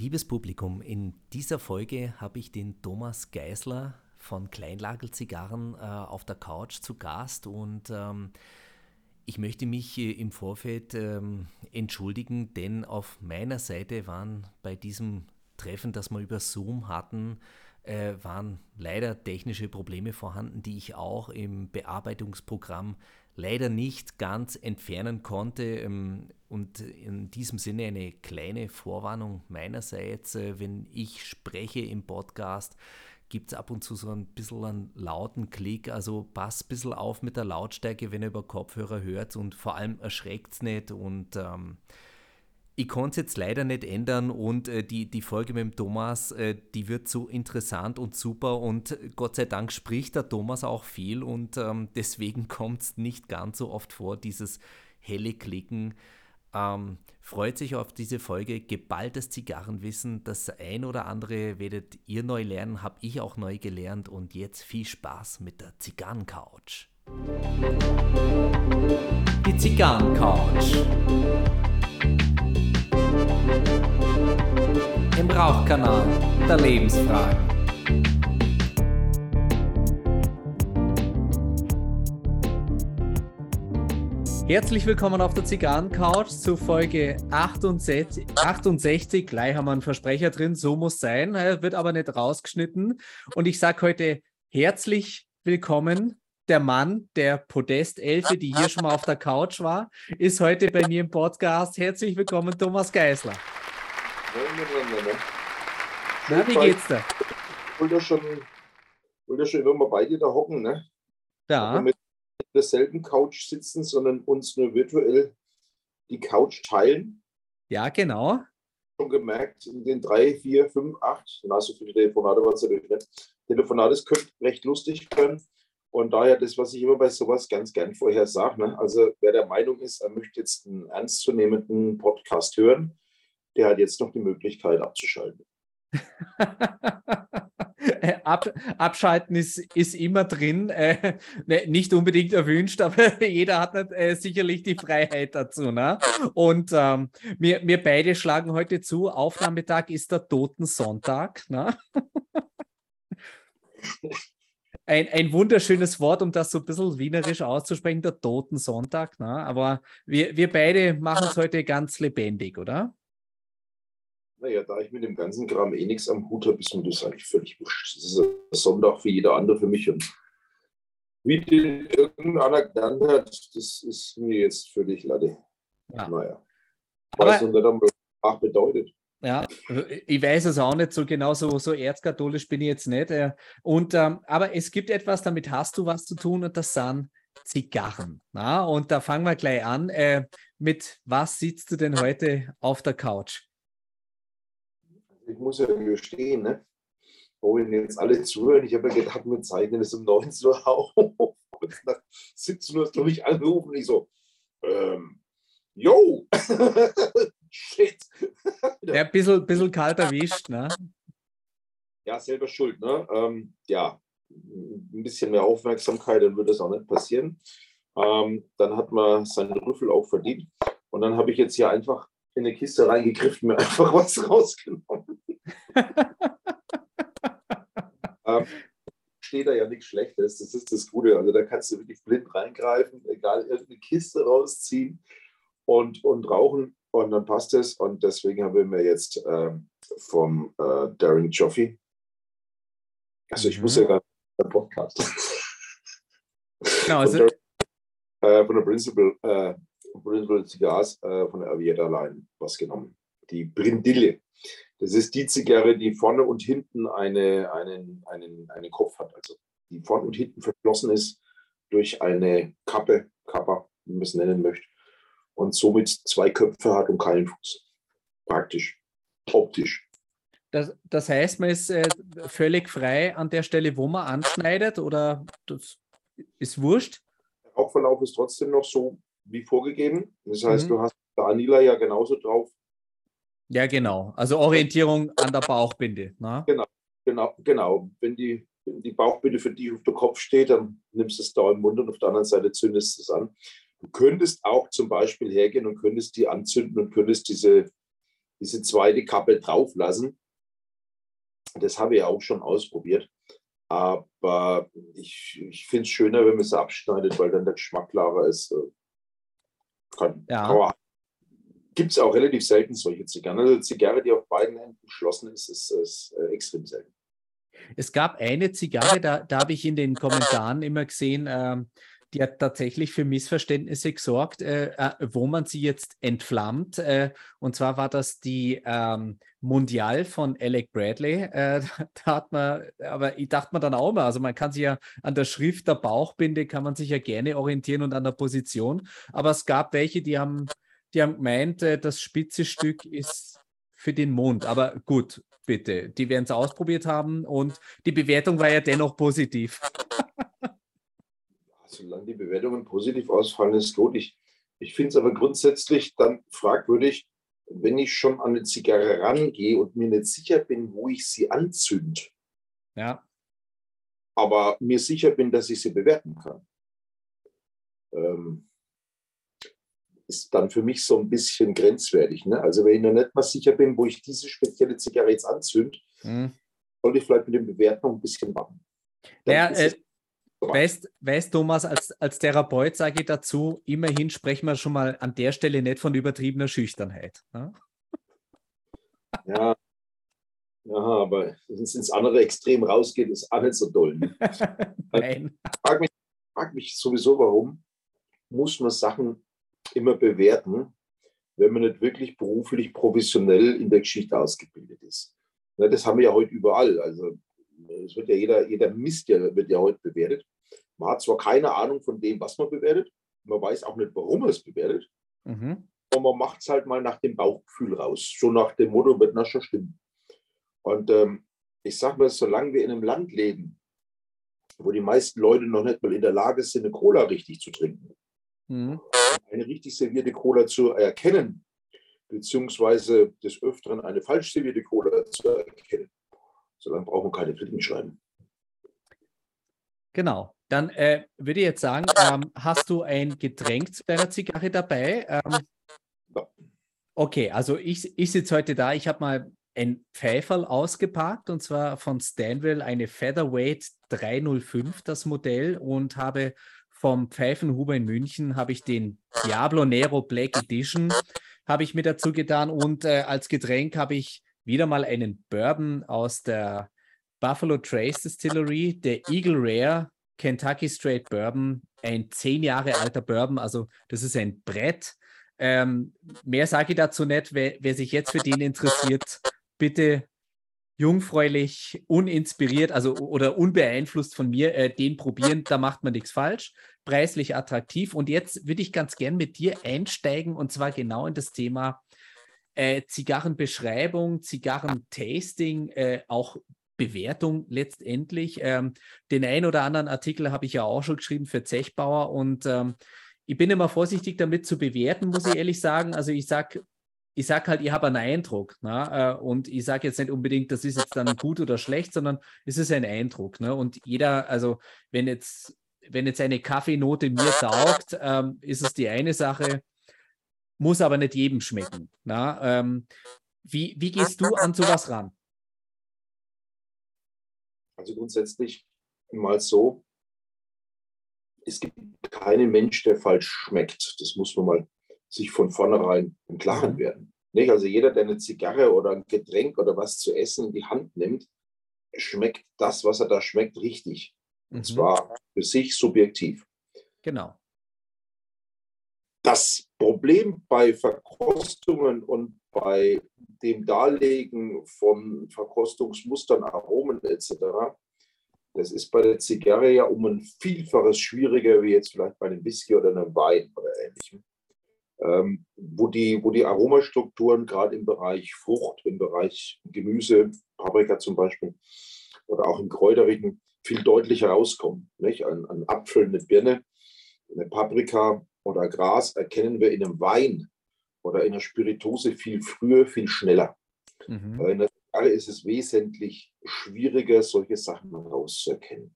Liebes Publikum, in dieser Folge habe ich den Thomas Geisler von Kleinlagel Zigarren äh, auf der Couch zu Gast und ähm, ich möchte mich äh, im Vorfeld ähm, entschuldigen, denn auf meiner Seite waren bei diesem Treffen, das wir über Zoom hatten, äh, waren leider technische Probleme vorhanden, die ich auch im Bearbeitungsprogramm leider nicht ganz entfernen konnte. Ähm, und in diesem Sinne eine kleine Vorwarnung meinerseits, äh, wenn ich spreche im Podcast, gibt es ab und zu so ein bisschen einen lauten Klick. Also passt ein bisschen auf mit der Lautstärke, wenn ihr über Kopfhörer hört und vor allem erschreckt es nicht. Und ähm, ich konnte es jetzt leider nicht ändern und äh, die, die Folge mit dem Thomas, äh, die wird so interessant und super und Gott sei Dank spricht der Thomas auch viel und ähm, deswegen kommt es nicht ganz so oft vor, dieses helle Klicken. Ähm, freut sich auf diese Folge Geballtes Zigarrenwissen. Das ein oder andere werdet ihr neu lernen, habe ich auch neu gelernt. Und jetzt viel Spaß mit der Zigarrencouch. Die Zigarrencouch. Im Rauchkanal der Lebensfragen. Herzlich willkommen auf der Zigarrencouch zu Folge 68. 68. Gleich haben wir einen Versprecher drin, so muss sein, wird aber nicht rausgeschnitten. Und ich sage heute herzlich willkommen. Der Mann der Podestelfe, die hier schon mal auf der Couch war, ist heute bei mir im Podcast. Herzlich willkommen, Thomas Geisler. Na, wie geht's dir? Ich wollte ja schon, wollte schon immer mal bei dir da hocken, ne? Ja derselben Couch sitzen, sondern uns nur virtuell die Couch teilen. Ja, genau. Schon gemerkt, in den drei, vier, fünf, acht, na, so viele Telefonate war es natürlich nicht. Telefonate, das könnte recht lustig können. Und daher das, was ich immer bei sowas ganz gern vorher sage. Ne? Also, wer der Meinung ist, er möchte jetzt einen ernstzunehmenden Podcast hören, der hat jetzt noch die Möglichkeit abzuschalten. Ab, abschalten ist, ist immer drin. Äh, ne, nicht unbedingt erwünscht, aber jeder hat nicht, äh, sicherlich die Freiheit dazu. Ne? Und ähm, wir, wir beide schlagen heute zu. Aufnahmetag ist der Totensonntag. Ne? Ein, ein wunderschönes Wort, um das so ein bisschen wienerisch auszusprechen, der Totensonntag. Ne? Aber wir, wir beide machen es heute ganz lebendig, oder? Naja, da ich mit dem ganzen Kram eh nichts am Hut habe, ist mir das eigentlich völlig wurscht. Das ist ein Sonntag wie jeder andere für mich. Und wie den irgendeiner genannt hat, das ist mir jetzt völlig latte. Ja. Naja. Was unter der Sprach bedeutet. Ja, ich weiß es auch nicht so genau, so, so erzkatholisch bin ich jetzt nicht. Äh, und, ähm, aber es gibt etwas, damit hast du was zu tun und das sind Zigarren. Na? Und da fangen wir gleich an. Äh, mit was sitzt du denn heute auf der Couch? Ich muss ja gestehen, ne? wo Ihnen jetzt alle zuhören, ich habe ja gedacht, wir zeichnen es um 19 Uhr auf. Kurz nach 17 Uhr hast du mich angerufen und ich so, ähm, yo, shit. ja, ein bisschen, bisschen kalt erwischt, ne? Ja, selber schuld, ne? Ähm, ja, ein bisschen mehr Aufmerksamkeit, dann würde das auch nicht passieren. Ähm, dann hat man seinen Rüffel auch verdient. Und dann habe ich jetzt hier einfach in eine Kiste reingegriffen, mir einfach was rausgenommen. ähm, steht da ja nichts Schlechtes, das ist das Gute. Also da kannst du wirklich blind reingreifen, egal, irgendeine Kiste rausziehen und, und rauchen und dann passt es. Und deswegen haben wir mir jetzt ähm, vom äh, Daring Joffe, also ich mhm. muss ja gar nicht Podcast. Genau, also, von, der, äh, von der Principal äh, Brindle Cigars äh, von der Avieta Line was genommen. Die Brindille. Das ist die Zigarre, die vorne und hinten eine, einen, einen, einen Kopf hat. Also die vorne und hinten verschlossen ist durch eine Kappe, Kappa, wie man es nennen möchte. Und somit zwei Köpfe hat und keinen Fuß. Praktisch. Optisch. Das, das heißt, man ist äh, völlig frei an der Stelle, wo man anschneidet, oder das ist wurscht? Der Rauchverlauf ist trotzdem noch so wie vorgegeben. Das heißt, mhm. du hast bei Anila ja genauso drauf. Ja, genau. Also Orientierung an der Bauchbinde. Ne? Genau, genau, genau. Wenn die, wenn die Bauchbinde für dich auf dem Kopf steht, dann nimmst du es da im Mund und auf der anderen Seite zündest du es an. Du könntest auch zum Beispiel hergehen und könntest die anzünden und könntest diese, diese zweite Kappe drauf lassen. Das habe ich auch schon ausprobiert. Aber ich, ich finde es schöner, wenn man es abschneidet, weil dann der Geschmack klarer ist. Kann, ja. Gibt es auch relativ selten solche Zigarren. Also Zigarre, die auf beiden Enden geschlossen ist, ist, ist äh, extrem selten. Es gab eine Zigarre, da, da habe ich in den Kommentaren immer gesehen, ähm, die hat tatsächlich für Missverständnisse gesorgt, äh, äh, wo man sie jetzt entflammt. Äh, und zwar war das die ähm, Mundial von Alec Bradley. Äh, da hat man, aber ich dachte mir dann auch mal, also man kann sich ja an der Schrift der Bauchbinde, kann man sich ja gerne orientieren und an der Position. Aber es gab welche, die haben, die haben gemeint, äh, das spitze Stück ist für den Mond. Aber gut, bitte, die werden es ausprobiert haben und die Bewertung war ja dennoch positiv solange die Bewertungen positiv ausfallen, ist gut. Ich, ich finde es aber grundsätzlich dann fragwürdig, wenn ich schon an eine Zigarre rangehe und mir nicht sicher bin, wo ich sie anzünde. Ja. Aber mir sicher bin, dass ich sie bewerten kann. Ähm, ist dann für mich so ein bisschen grenzwertig. Ne? Also wenn ich noch nicht mal sicher bin, wo ich diese spezielle Zigarre jetzt anzünde, mhm. sollte ich vielleicht mit dem Bewerten noch ein bisschen warten. ja, äh, Weißt, weißt Thomas, als, als Therapeut sage ich dazu, immerhin sprechen wir schon mal an der Stelle nicht von übertriebener Schüchternheit. Ne? Ja, ja aber wenn es ins andere Extrem rausgeht, ist auch nicht so toll. Ne? Nein. Ich frage mich, frag mich sowieso, warum muss man Sachen immer bewerten, wenn man nicht wirklich beruflich professionell in der Geschichte ausgebildet ist. Ja, das haben wir ja heute überall. Also es wird ja jeder, jeder Mist ja, wird ja heute bewertet. Man hat zwar keine Ahnung von dem, was man bewertet, man weiß auch nicht, warum man es bewertet, mhm. aber man macht es halt mal nach dem Bauchgefühl raus. So nach dem Motto, wird das schon stimmen. Und ähm, ich sage mal, solange wir in einem Land leben, wo die meisten Leute noch nicht mal in der Lage sind, eine Cola richtig zu trinken, mhm. eine richtig servierte Cola zu erkennen, beziehungsweise des Öfteren eine falsch servierte Cola zu erkennen, Solange brauchen wir keine Kritiken schreiben. Genau. Dann äh, würde ich jetzt sagen, ähm, hast du ein Getränk zu deiner Zigarre dabei? Ähm, ja. Okay, also ich, ich sitze heute da. Ich habe mal ein Pfeiferl ausgepackt und zwar von Stanwell eine Featherweight 305, das Modell, und habe vom Pfeifenhuber in München habe ich den Diablo Nero Black Edition habe ich mir dazu getan und äh, als Getränk habe ich wieder mal einen Bourbon aus der Buffalo Trace Distillery, der Eagle Rare Kentucky Straight Bourbon, ein zehn Jahre alter Bourbon, also das ist ein Brett. Ähm, mehr sage ich dazu nicht. Wer, wer, sich jetzt für den interessiert, bitte jungfräulich, uninspiriert, also oder unbeeinflusst von mir, äh, den probieren. Da macht man nichts falsch. Preislich attraktiv. Und jetzt würde ich ganz gern mit dir einsteigen und zwar genau in das Thema äh, Zigarrenbeschreibung, Zigarrentasting, äh, auch Bewertung letztendlich. Ähm, den einen oder anderen Artikel habe ich ja auch schon geschrieben für Zechbauer und ähm, ich bin immer vorsichtig damit zu bewerten, muss ich ehrlich sagen. Also ich sage, ich sage halt, ich habe einen Eindruck. Ne? Äh, und ich sage jetzt nicht unbedingt, das ist jetzt dann gut oder schlecht, sondern es ist ein Eindruck. Ne? Und jeder, also wenn jetzt, wenn jetzt eine Kaffeenote mir taugt, ähm, ist es die eine Sache muss aber nicht jedem schmecken. Na? Ähm, wie, wie gehst du an sowas ran? Also grundsätzlich mal so, es gibt keinen Mensch, der falsch schmeckt. Das muss man mal sich von vornherein im Klaren mhm. werden. Nicht? Also jeder, der eine Zigarre oder ein Getränk oder was zu essen in die Hand nimmt, schmeckt das, was er da schmeckt, richtig. Und mhm. zwar für sich subjektiv. Genau. Das Problem bei Verkostungen und bei dem Darlegen von Verkostungsmustern, Aromen etc., das ist bei der Zigarre ja um ein Vielfaches schwieriger wie jetzt vielleicht bei einem Whisky oder einem Wein oder ähnlichem. Ähm, wo, die, wo die Aromastrukturen gerade im Bereich Frucht, im Bereich Gemüse, Paprika zum Beispiel, oder auch im Kräuterigen viel deutlicher rauskommen. Nicht? Ein, ein Apfel, eine Birne, eine Paprika, oder Gras erkennen wir in einem Wein oder in einer Spiritose viel früher, viel schneller. Mhm. In der Zigarre ist es wesentlich schwieriger, solche Sachen herauszuerkennen.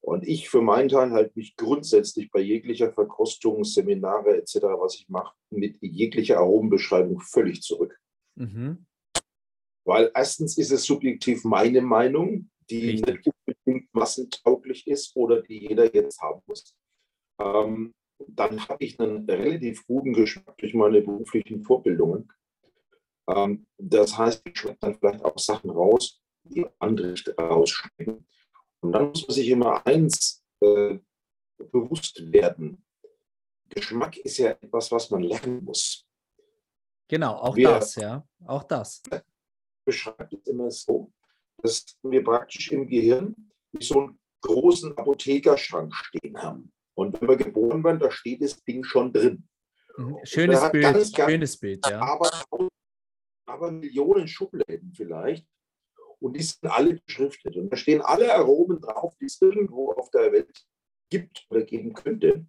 Und ich für meinen Teil halte mich grundsätzlich bei jeglicher Verkostung, Seminare etc., was ich mache, mit jeglicher Aromenbeschreibung völlig zurück. Mhm. Weil erstens ist es subjektiv meine Meinung, die Richtig. nicht unbedingt massentauglich ist oder die jeder jetzt haben muss. Ähm, dann habe ich einen relativ guten Geschmack durch meine beruflichen Vorbildungen. Ähm, das heißt, ich schmecke dann vielleicht auch Sachen raus, die andere rausschmecken. Und dann muss man sich immer eins äh, bewusst werden. Geschmack ist ja etwas, was man lernen muss. Genau, auch wir, das, ja. Auch das. Beschreibt es immer so, dass wir praktisch im Gehirn wie so einen großen Apothekerschrank stehen haben. Und wenn wir geboren werden, da steht das Ding schon drin. Mhm. Schönes Bild, ganz, ganz, schönes Bild, ja. Aber, aber Millionen Schubläden vielleicht. Und die sind alle beschriftet. Und da stehen alle Aromen drauf, die es irgendwo auf der Welt gibt oder geben könnte.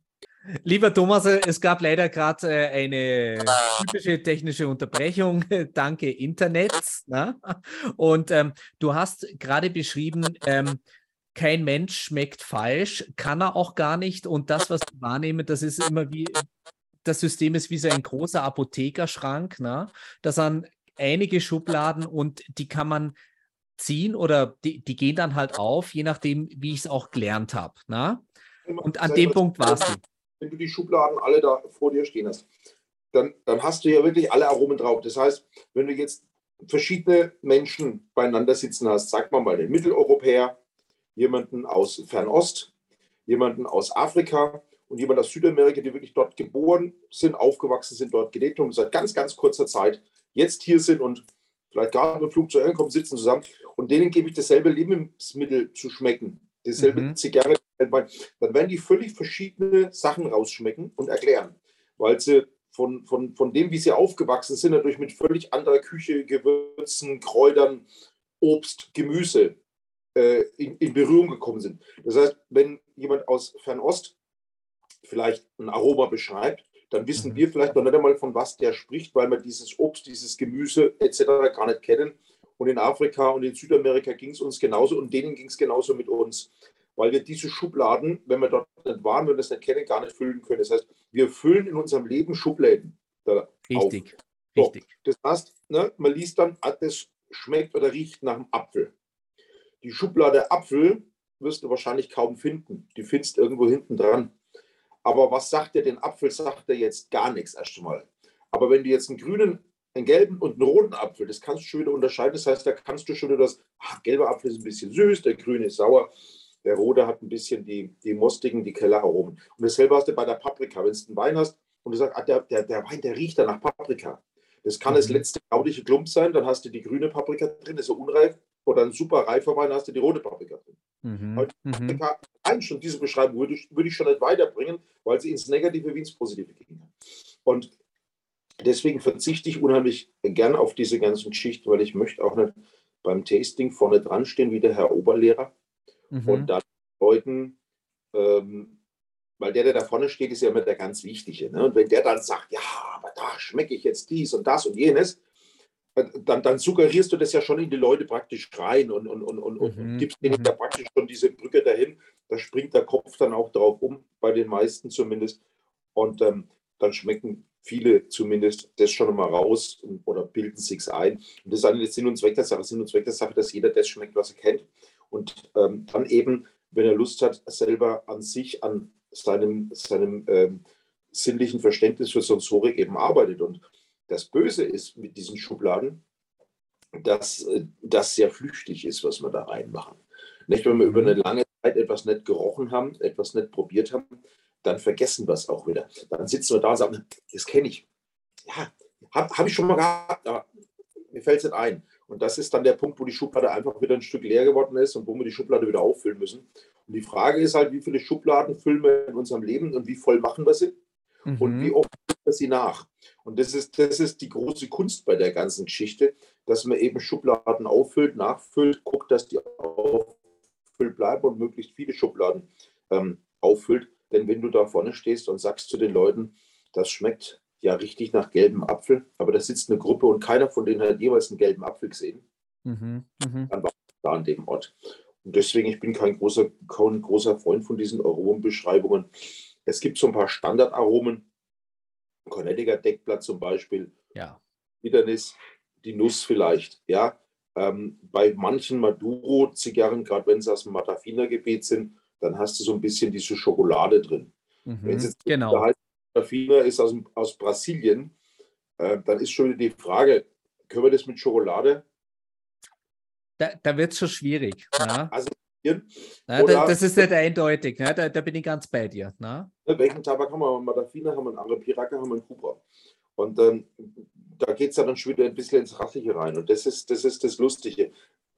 Lieber Thomas, es gab leider gerade äh, eine typische technische Unterbrechung. Danke, Internet. Na? Und ähm, du hast gerade beschrieben, ähm, kein Mensch schmeckt falsch, kann er auch gar nicht. Und das, was ich wahrnehme, das ist immer wie, das System ist wie so ein großer Apothekerschrank. Na? Da sind einige Schubladen und die kann man ziehen oder die, die gehen dann halt auf, je nachdem, wie ich es auch gelernt habe. Und an dem Punkt warst du wenn du die Schubladen alle da vor dir stehen hast, dann, dann hast du ja wirklich alle Aromen drauf. Das heißt, wenn du jetzt verschiedene Menschen beieinander sitzen hast, sag mal mal den Mitteleuropäer, jemanden aus Fernost, jemanden aus Afrika und jemand aus Südamerika, die wirklich dort geboren sind, aufgewachsen sind, dort gelebt haben, seit ganz, ganz kurzer Zeit jetzt hier sind und vielleicht gerade mit Flugzeug ankommen, sitzen zusammen und denen gebe ich dasselbe Lebensmittel zu schmecken, dieselbe mhm. Zigarre, dann werden die völlig verschiedene Sachen rausschmecken und erklären, weil sie von, von, von dem, wie sie aufgewachsen sind, natürlich mit völlig anderer Küche, Gewürzen, Kräutern, Obst, Gemüse äh, in, in Berührung gekommen sind. Das heißt, wenn jemand aus Fernost vielleicht ein Aroma beschreibt, dann wissen mhm. wir vielleicht noch nicht einmal, von was der spricht, weil wir dieses Obst, dieses Gemüse etc. gar nicht kennen. Und in Afrika und in Südamerika ging es uns genauso und denen ging es genauso mit uns weil wir diese Schubladen, wenn wir dort nicht waren, wenn wir das nicht kennen, gar nicht füllen können. Das heißt, wir füllen in unserem Leben Schubläden. Richtig, so, richtig. Das heißt, ne, man liest dann, ah, das schmeckt oder riecht nach einem Apfel. Die Schublade Apfel wirst du wahrscheinlich kaum finden. Die findest irgendwo hinten dran. Aber was sagt der den Apfel? Sagt er jetzt gar nichts erst einmal. Aber wenn du jetzt einen grünen, einen gelben und einen roten Apfel, das kannst du schon wieder unterscheiden. Das heißt, da kannst du schon wieder das, ach, gelber Apfel ist ein bisschen süß, der grüne ist sauer. Der rote hat ein bisschen die, die mostigen, die Kelleraromen. Und dasselbe hast du bei der Paprika. Wenn du einen Wein hast und du sagst, ah, der, der, der Wein, der riecht da nach Paprika. Das kann mhm. das letzte gaudige Klump sein, dann hast du die grüne Paprika drin, ist so unreif. Oder ein super reifer Wein, hast du die rote Paprika drin. Mhm. Heute mhm. Paprika, schon diese Beschreibung würde ich, würde ich schon nicht weiterbringen, weil sie ins Negative wie ins Positive ging. Und deswegen verzichte ich unheimlich gern auf diese ganzen Geschichten, weil ich möchte auch nicht beim Tasting vorne dran stehen wie der Herr Oberlehrer mhm. und dann Leuten, ähm, weil der, der da vorne steht, ist ja immer der ganz Wichtige. Ne? Und wenn der dann sagt, ja, aber da schmecke ich jetzt dies und das und jenes, dann, dann suggerierst du das ja schon in die Leute praktisch rein und, und, und, und, mhm. und gibst denen da mhm. praktisch schon diese Brücke dahin. Da springt der Kopf dann auch drauf um, bei den meisten zumindest. Und ähm, dann schmecken viele zumindest das schon mal raus oder bilden sich ein. Und das ist eine Sinn und Zweck der Sache. Sinn und Zweck der Sache, dass jeder das schmeckt, was er kennt und ähm, dann eben, wenn er Lust hat, selber an sich, an seinem, seinem ähm, sinnlichen Verständnis für Sensorik eben arbeitet. Und das Böse ist mit diesen Schubladen, dass äh, das sehr flüchtig ist, was wir da reinmachen. Nicht, wenn wir über eine lange Zeit etwas nicht gerochen haben, etwas nicht probiert haben, dann vergessen wir es auch wieder. Dann sitzen wir da und sagen, das kenne ich. Ja, habe hab ich schon mal gehabt, aber mir fällt es nicht ein. Und das ist dann der Punkt, wo die Schublade einfach wieder ein Stück leer geworden ist und wo wir die Schublade wieder auffüllen müssen. Und die Frage ist halt, wie viele Schubladen füllen wir in unserem Leben und wie voll machen wir sie? Mhm. Und wie oft wir sie nach? Und das ist, das ist die große Kunst bei der ganzen Geschichte, dass man eben Schubladen auffüllt, nachfüllt, guckt, dass die auffüllt bleiben und möglichst viele Schubladen ähm, auffüllt. Denn wenn du da vorne stehst und sagst zu den Leuten, das schmeckt ja richtig nach gelbem Apfel, aber da sitzt eine Gruppe und keiner von denen hat jeweils einen gelben Apfel gesehen. Mhm, mh. Dann war ich da an dem Ort. Und deswegen, ich bin kein großer, kein großer Freund von diesen Aromenbeschreibungen. Es gibt so ein paar Standardaromen, Connecticut Deckblatt zum Beispiel, ja. Bitternis, die Nuss vielleicht, ja. Ähm, bei manchen Maduro-Zigarren, gerade wenn sie aus dem Matafina-Gebiet sind, dann hast du so ein bisschen diese Schokolade drin. Mhm, wenn es jetzt genau. heißt, Matafina ist aus, aus Brasilien, äh, dann ist schon wieder die Frage, können wir das mit Schokolade? Da, da wird es schon schwierig. Ne? Also, ja, da, das ist nicht eindeutig, ne? da, da, bin ich ganz bei dir. Ne? Welchen Tabak haben wir? Matafina haben wir, einen Arapiraca haben wir, einen Cupra. Und ähm, da geht es dann schon wieder ein bisschen ins Rassige rein. Und das ist das, ist das Lustige.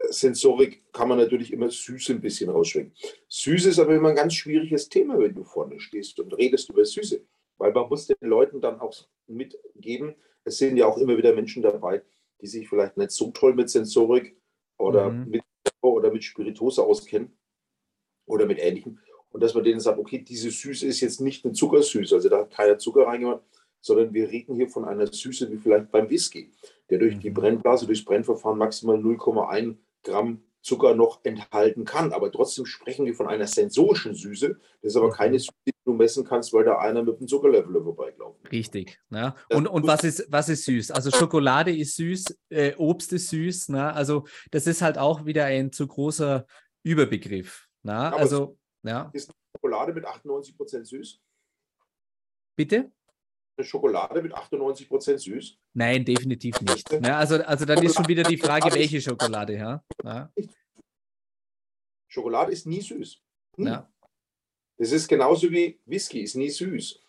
Sensorik kann man natürlich immer süß ein bisschen rausschwenken. Süß ist aber immer ein ganz schwieriges Thema, wenn du vorne stehst und redest über Süße. Weil man muss den Leuten dann auch mitgeben, es sind ja auch immer wieder Menschen dabei, die sich vielleicht nicht so toll mit Sensorik oder mhm. mit oder mit Spirituose auskennen oder mit ähnlichem. Und dass man denen sagt, okay, diese Süße ist jetzt nicht eine Zuckersüße, also da hat keiner Zucker reingemacht, sondern wir reden hier von einer Süße wie vielleicht beim Whisky, der durch die mhm. Brennblase, durchs Brennverfahren maximal 0,1 Gramm Zucker noch enthalten kann. Aber trotzdem sprechen wir von einer sensorischen Süße. Das ist aber mhm. keine Süße, du messen kannst, weil da einer mit einem Zuckerlevel vorbeigelaufen Richtig. Ne? Und, und was, ist, was ist süß? Also Schokolade ist süß, äh, Obst ist süß. Ne? Also das ist halt auch wieder ein zu großer Überbegriff. Ne? Also, ja. Ist Schokolade mit 98% süß? Bitte? eine Schokolade mit 98 Prozent süß? Nein, definitiv nicht. Ja, also, also dann ist schon wieder die Frage, welche Schokolade. Ja? ja. Schokolade ist nie süß. Nie. Ja. Das ist genauso wie Whisky, ist nie süß.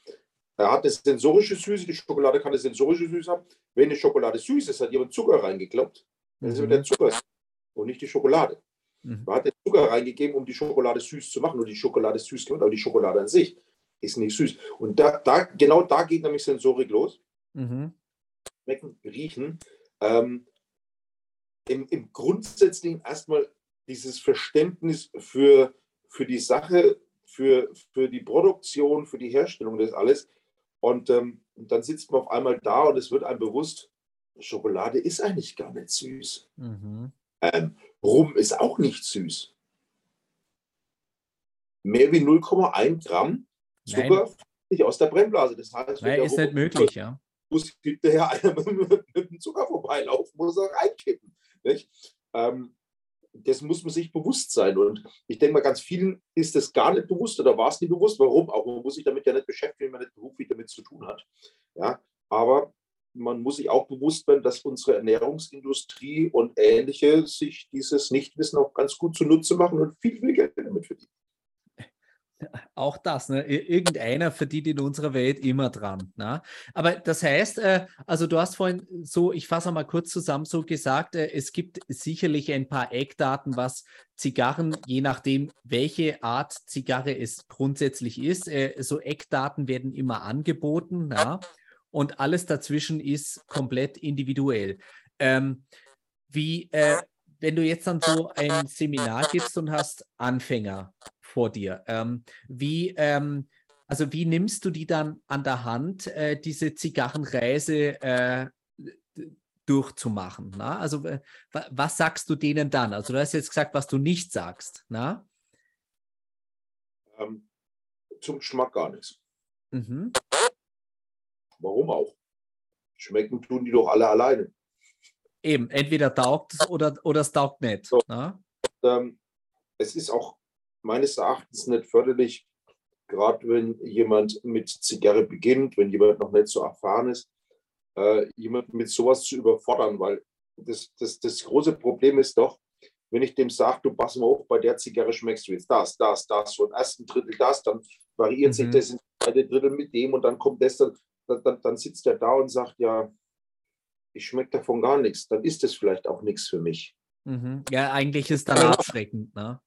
Er hat eine sensorische Süße, die Schokolade kann eine sensorische Süße haben. Wenn eine Schokolade süß ist, hat jemand Zucker reingekloppt. Dann mhm. ist der Zucker und nicht die Schokolade. Mhm. Man hat den Zucker reingegeben, um die Schokolade süß zu machen. Und die Schokolade ist süß gemacht, aber die Schokolade an sich ist nicht süß. Und da, da, genau da geht nämlich Sensorik los. Mhm. Schmecken, riechen. Ähm, im, Im Grundsätzlichen erstmal dieses Verständnis für, für die Sache, für, für die Produktion, für die Herstellung des alles. Und ähm, dann sitzt man auf einmal da und es wird einem bewusst, Schokolade ist eigentlich gar nicht süß. Mhm. Ähm, Rum ist auch nicht süß. Mehr wie 0,1 Gramm Zucker nicht aus der Brennblase. Das heißt, Nein, ist nicht möglich, ja. Muss hinterher einer mit, mit, dem Zucker vorbeilaufen, muss er reinkippen. Nicht? Ähm, das muss man sich bewusst sein. Und ich denke mal, ganz vielen ist das gar nicht bewusst oder war es nicht bewusst. Warum auch? Man muss sich damit ja nicht beschäftigen, wenn man nicht beruflich damit zu tun hat. Ja, aber man muss sich auch bewusst werden, dass unsere Ernährungsindustrie und ähnliche sich dieses Nichtwissen auch ganz gut zunutze machen und viel, viel Geld damit verdienen. Auch das, ne? irgendeiner verdient in unserer Welt immer dran. Ne? Aber das heißt, äh, also du hast vorhin so, ich fasse mal kurz zusammen, so gesagt, äh, es gibt sicherlich ein paar Eckdaten, was Zigarren, je nachdem, welche Art Zigarre es grundsätzlich ist, äh, so Eckdaten werden immer angeboten. Ja? Und alles dazwischen ist komplett individuell. Ähm, wie, äh, wenn du jetzt dann so ein Seminar gibst und hast Anfänger vor dir. Ähm, wie, ähm, also wie nimmst du die dann an der Hand, äh, diese Zigarrenreise äh, durchzumachen? Na? Also äh, was sagst du denen dann? Also du hast jetzt gesagt, was du nicht sagst. Na? Ähm, zum Geschmack gar nichts. Mhm. Warum auch? Schmecken tun die doch alle alleine. Eben, entweder taugt es oder, oder es taugt nicht. So. Ähm, es ist auch meines Erachtens nicht förderlich, gerade wenn jemand mit Zigarre beginnt, wenn jemand noch nicht so erfahren ist, äh, jemand mit sowas zu überfordern, weil das, das, das große Problem ist doch, wenn ich dem sage, du pass mal auf, bei der Zigarre schmeckst du jetzt das, das, das, so im ersten Drittel das, dann variiert mhm. sich das in zweite Drittel mit dem und dann kommt das, dann, dann, dann sitzt er da und sagt, ja, ich schmecke davon gar nichts, dann ist das vielleicht auch nichts für mich. Mhm. Ja, eigentlich ist dann abschreckend, ne?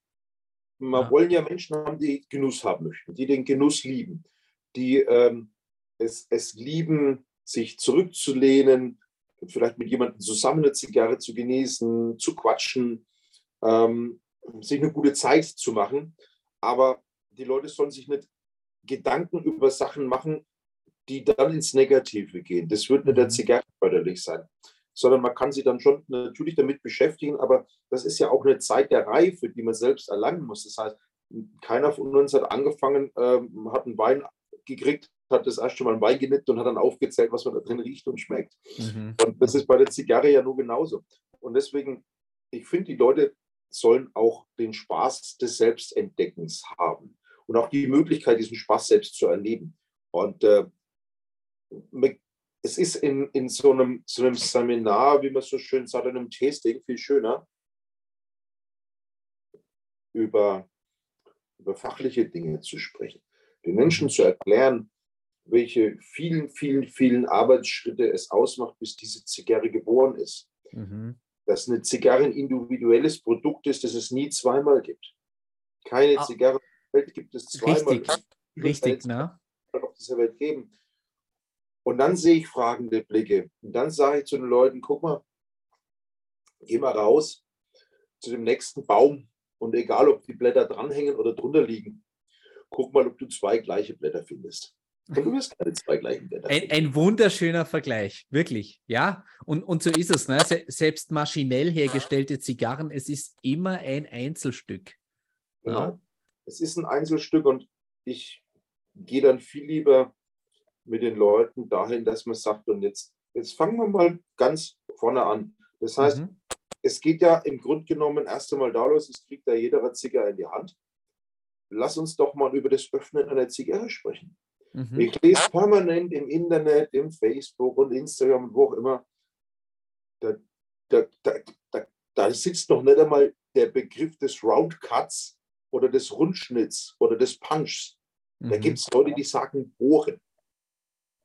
Wir ja. wollen ja Menschen haben, die Genuss haben möchten, die den Genuss lieben, die ähm, es, es lieben, sich zurückzulehnen, vielleicht mit jemandem zusammen eine Zigarre zu genießen, zu quatschen, ähm, sich eine gute Zeit zu machen. Aber die Leute sollen sich nicht Gedanken über Sachen machen, die dann ins Negative gehen. Das wird nicht der mhm. Zigarre förderlich sein sondern man kann sich dann schon natürlich damit beschäftigen, aber das ist ja auch eine Zeit der Reife, die man selbst erlangen muss. Das heißt, keiner von uns hat angefangen, ähm, hat einen Wein gekriegt hat das erste Mal ein Wein genippt und hat dann aufgezählt, was man da drin riecht und schmeckt. Mhm. Und das ist bei der Zigarre ja nur genauso. Und deswegen, ich finde, die Leute sollen auch den Spaß des Selbstentdeckens haben und auch die Möglichkeit, diesen Spaß selbst zu erleben. Und äh, es ist in, in so, einem, so einem Seminar, wie man so schön sagt, einem Tasting viel schöner, über, über fachliche Dinge zu sprechen. Den Menschen zu erklären, welche vielen, vielen, vielen Arbeitsschritte es ausmacht, bis diese Zigarre geboren ist. Mhm. Dass eine Zigarre ein individuelles Produkt ist, das es nie zweimal gibt. Keine ah. Zigarre Welt gibt es zweimal. Richtig, richtig ne? auf dieser Welt geben. Und dann sehe ich fragende Blicke. Und dann sage ich zu den Leuten, guck mal, geh mal raus zu dem nächsten Baum und egal, ob die Blätter dranhängen oder drunter liegen, guck mal, ob du zwei gleiche Blätter findest. Und du wirst keine zwei gleichen Blätter ein, ein, wunderschöner Vergleich, wirklich. Ja, und, und so ist es. Ne? Selbst maschinell hergestellte Zigarren, es ist immer ein Einzelstück. Genau. Ja? Es ist ein Einzelstück und ich gehe dann viel lieber mit den Leuten dahin, dass man sagt, und jetzt, jetzt fangen wir mal ganz vorne an. Das heißt, mhm. es geht ja im Grunde genommen erst einmal da los, es kriegt ja jeder eine Zigarre in die Hand. Lass uns doch mal über das Öffnen einer Zigarre sprechen. Mhm. Ich lese permanent im Internet, im Facebook und Instagram und wo auch immer, da, da, da, da, da sitzt noch nicht einmal der Begriff des Roundcuts oder des Rundschnitts oder des Punchs. Mhm. Da gibt es Leute, die sagen Bohren.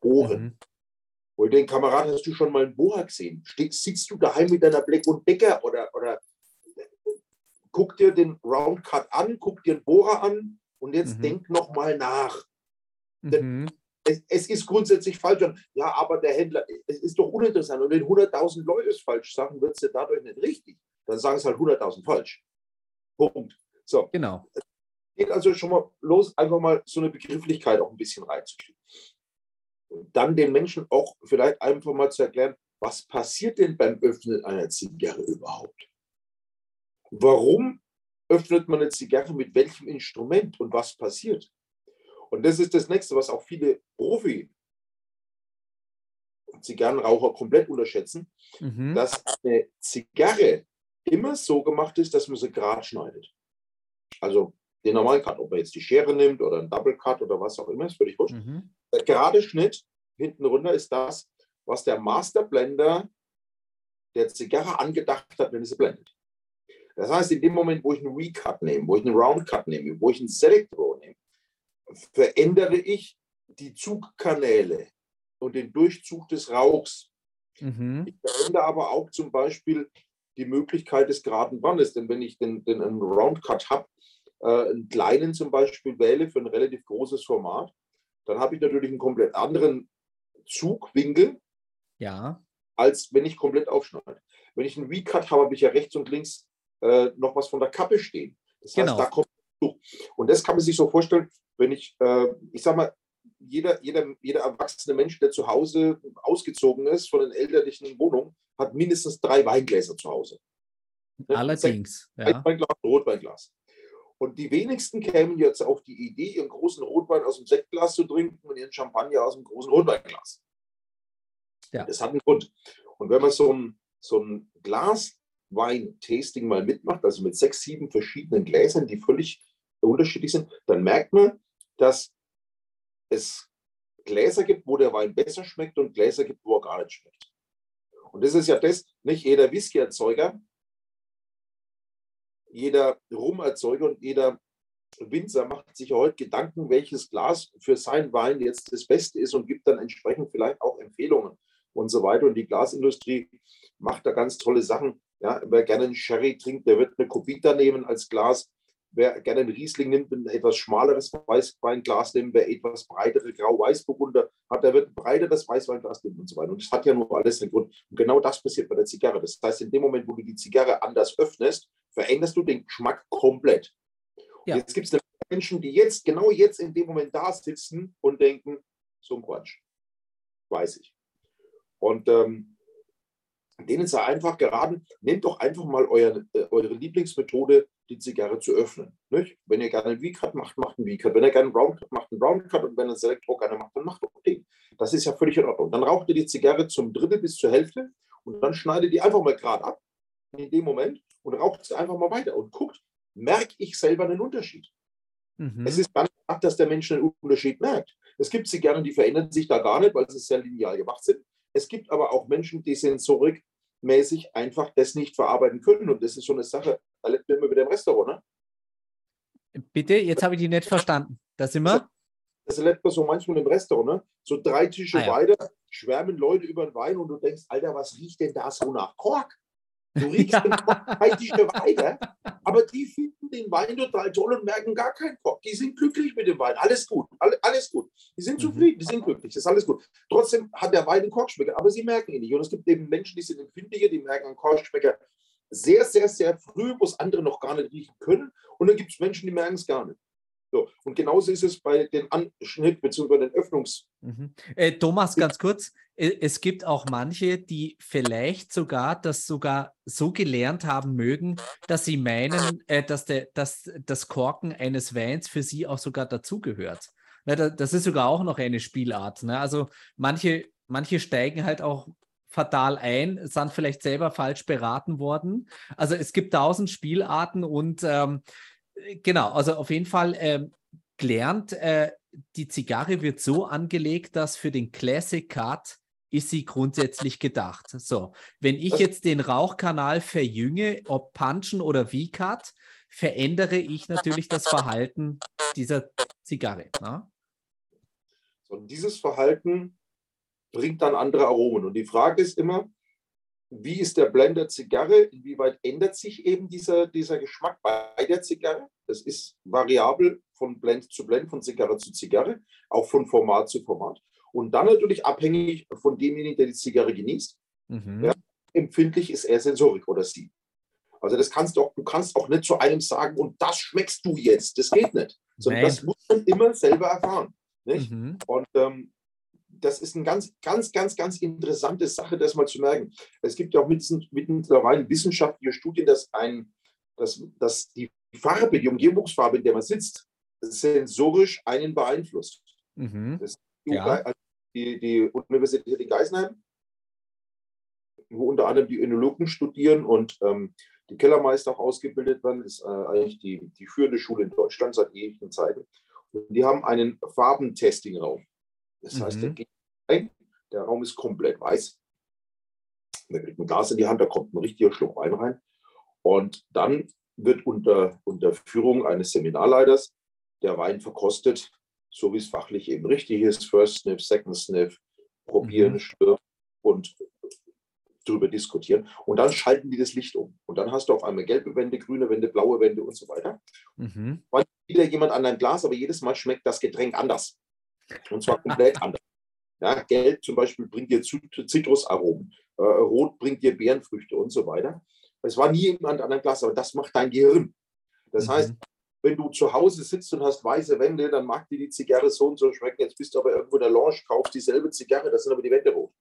Bohren. Mhm. Und den Kamerad hast du schon mal einen Bohrer gesehen? Stehst, sitzt du daheim mit deiner Black und Decker oder, oder guck dir den Roundcut an, guck dir den Bohrer an und jetzt mhm. denk noch mal nach. Mhm. Es, es, ist grundsätzlich falsch. Ja, aber der Händler, es ist doch uninteressant. Und wenn 100.000 Leute es falsch sagen, wird es ja dadurch nicht richtig. Dann sagen es halt 100.000 falsch. Punkt. So. Genau. Es geht also schon mal los, einfach mal so eine Begrifflichkeit auch ein bisschen reinzukriegen. Und dann den Menschen auch vielleicht einfach mal zu erklären, was passiert denn beim Öffnen einer Zigarre überhaupt? Warum öffnet man eine Zigarre mit welchem Instrument und was passiert? Und das ist das Nächste, was auch viele Profi Zigarrenraucher komplett unterschätzen, mhm. dass eine Zigarre immer so gemacht ist, dass man sie gerade schneidet. Also den normalen Cut, ob er jetzt die Schere nimmt oder einen Double Cut oder was auch immer, ist völlig wurscht. Mhm. Der gerade Schnitt hinten runter ist das, was der Master Blender der Zigarre angedacht hat, wenn sie blendet. Das heißt, in dem Moment, wo ich einen Recut nehme, wo ich einen Round Cut nehme, wo ich einen Select Row nehme, verändere ich die Zugkanäle und den Durchzug des Rauchs. Mhm. Ich verändere aber auch zum Beispiel die Möglichkeit des geraden Bandes. Denn wenn ich den, den einen Roundcut habe, äh, einen kleinen zum Beispiel wähle für ein relativ großes Format, dann habe ich natürlich einen komplett anderen Zugwinkel, ja. als wenn ich komplett aufschneide. Wenn ich einen Recut habe, habe ich ja rechts und links äh, noch was von der Kappe stehen. Das heißt, genau. da kommt. Und das kann man sich so vorstellen, wenn ich, äh, ich sag mal, jeder, jeder, jeder erwachsene Mensch, der zu Hause ausgezogen ist von den elterlichen Wohnungen, hat mindestens drei Weingläser zu Hause. Allerdings. Ja. Weinglas, Rotweinglas. Und die wenigsten kämen jetzt auf die Idee, ihren großen Rotwein aus dem Sektglas zu trinken und ihren Champagner aus dem großen Rotweinglas. Ja. Das hat einen Grund. Und wenn man so ein, so ein Glaswein-Tasting mal mitmacht, also mit sechs, sieben verschiedenen Gläsern, die völlig unterschiedlich sind, dann merkt man, dass es Gläser gibt, wo der Wein besser schmeckt und Gläser gibt, wo er gar nicht schmeckt. Und das ist ja das, nicht jeder Whisky-Erzeuger, jeder Rumerzeuger und jeder Winzer macht sich heute Gedanken, welches Glas für seinen Wein jetzt das Beste ist und gibt dann entsprechend vielleicht auch Empfehlungen und so weiter. Und die Glasindustrie macht da ganz tolle Sachen. Ja, wer gerne einen Sherry trinkt, der wird eine Kubita nehmen als Glas wer gerne einen Riesling nimmt, ein etwas schmaleres Weißweinglas nehmen, wer etwas breitere Grau-Weißburgunder hat, der wird ein breiteres Weißweinglas nehmen und so weiter. Und das hat ja nur alles einen Grund. Und genau das passiert bei der Zigarre. Das heißt, in dem Moment, wo du die Zigarre anders öffnest, veränderst du den Geschmack komplett. Ja. Jetzt gibt es Menschen, die jetzt, genau jetzt in dem Moment da sitzen und denken, so ein Quatsch. Weiß ich. Und ähm, denen sei einfach geraten, nehmt doch einfach mal euer, äh, eure Lieblingsmethode, die Zigarre zu öffnen. Nicht? Wenn ihr gerne einen V-Cut macht, macht einen V-Cut. Wenn ihr gerne einen Round-Cut macht, einen Round-Cut. Und wenn ihr einen Select-Rock gerne macht, dann macht doch den. Das ist ja völlig in Ordnung. Dann raucht ihr die Zigarre zum Drittel bis zur Hälfte und dann schneidet ihr einfach mal gerade ab in dem Moment und raucht sie einfach mal weiter und guckt, merke ich selber einen Unterschied. Mhm. Es ist ganz klar, dass der Mensch einen Unterschied merkt. Es gibt Zigarren, die verändern sich da gar nicht, weil sie sehr lineal gemacht sind. Es gibt aber auch Menschen, die sensorikmäßig einfach das nicht verarbeiten können. Und das ist so eine Sache, da lebt man immer wieder im Restaurant. Ne? Bitte, jetzt habe ich die nicht verstanden. Da sind wir. Das erlebt man so manchmal im Restaurant. Ne? So drei Tische ah, ja. weiter schwärmen Leute über den Wein und du denkst, Alter, was riecht denn da so nach Kork? Du riechst ja. Kork Tische weiter, aber die finden den Wein total toll und merken gar keinen Kork. Die sind glücklich mit dem Wein. Alles gut, alles gut. Die sind mhm. zufrieden, die sind glücklich, das ist alles gut. Trotzdem hat der Wein einen Korkschmecker, aber sie merken ihn nicht. Und es gibt eben Menschen, die sind empfindlicher, die merken einen Korkschmecker sehr, sehr, sehr früh, wo es andere noch gar nicht riechen können. Und dann gibt es Menschen, die merken es gar nicht. So, und genauso ist es bei den Anschnitt bzw. den Öffnungs. Mhm. Äh, Thomas, ganz kurz, äh, es gibt auch manche, die vielleicht sogar das sogar so gelernt haben mögen, dass sie meinen, äh, dass, der, dass das Korken eines Weins für sie auch sogar dazugehört. Das ist sogar auch noch eine Spielart. Ne? Also manche, manche steigen halt auch fatal ein, sind vielleicht selber falsch beraten worden. Also es gibt tausend Spielarten und ähm, genau, also auf jeden Fall ähm, gelernt, äh, die Zigarre wird so angelegt, dass für den Classic Cut ist sie grundsätzlich gedacht. So, wenn ich jetzt den Rauchkanal verjünge, ob Punchen oder V-Cut, verändere ich natürlich das Verhalten dieser Zigarre. Ne? So, und dieses Verhalten bringt dann andere Aromen. Und die Frage ist immer, wie ist der Blend der Zigarre? Inwieweit ändert sich eben dieser, dieser Geschmack bei der Zigarre? Das ist variabel von Blend zu Blend, von Zigarre zu Zigarre, auch von Format zu Format. Und dann natürlich abhängig von demjenigen, der die Zigarre genießt. Mhm. Ja, empfindlich ist er Sensorik oder sie. Also das kannst du auch, du kannst auch nicht zu einem sagen, und das schmeckst du jetzt. Das geht nicht. Sondern Nein. das muss man immer selber erfahren. Mhm. Und ähm, das ist eine ganz, ganz, ganz, ganz interessante Sache, das mal zu merken. Es gibt ja auch mittlerweile wissenschaftliche Studien, dass, ein, dass, dass die Farbe, die Umgebungsfarbe, in der man sitzt, sensorisch einen beeinflusst. Mhm. Das die, ja. Also die, die Universität in Geisenheim, wo unter anderem die Önologen studieren und ähm, die Kellermeister auch ausgebildet werden, ist äh, eigentlich die, die führende Schule in Deutschland seit ewigen Zeiten. Und die haben einen Farbentesting-Raum. Das mhm. heißt, der geht rein, der Raum ist komplett weiß. Man kriegt ein Glas in die Hand, da kommt ein richtiger Schluck Wein rein. Und dann wird unter, unter Führung eines Seminarleiters der Wein verkostet, so wie es fachlich eben richtig ist. First Sniff, Second Sniff, probieren, mhm. und darüber diskutieren. Und dann schalten die das Licht um. Und dann hast du auf einmal gelbe Wände, grüne Wände, blaue Wände und so weiter. Mhm. Dann wieder jemand an dein Glas, aber jedes Mal schmeckt das Getränk anders. Und zwar komplett anders. Ja, Gelb zum Beispiel bringt dir Zitrusaromen, äh, Rot bringt dir Beerenfrüchte und so weiter. Es war nie jemand an einem Glas, aber das macht dein Gehirn. Das mhm. heißt, wenn du zu Hause sitzt und hast weiße Wände, dann mag dir die Zigarre so und so schmecken. Jetzt bist du aber irgendwo in der Lounge, kaufst dieselbe Zigarre, das sind aber die Wände rot.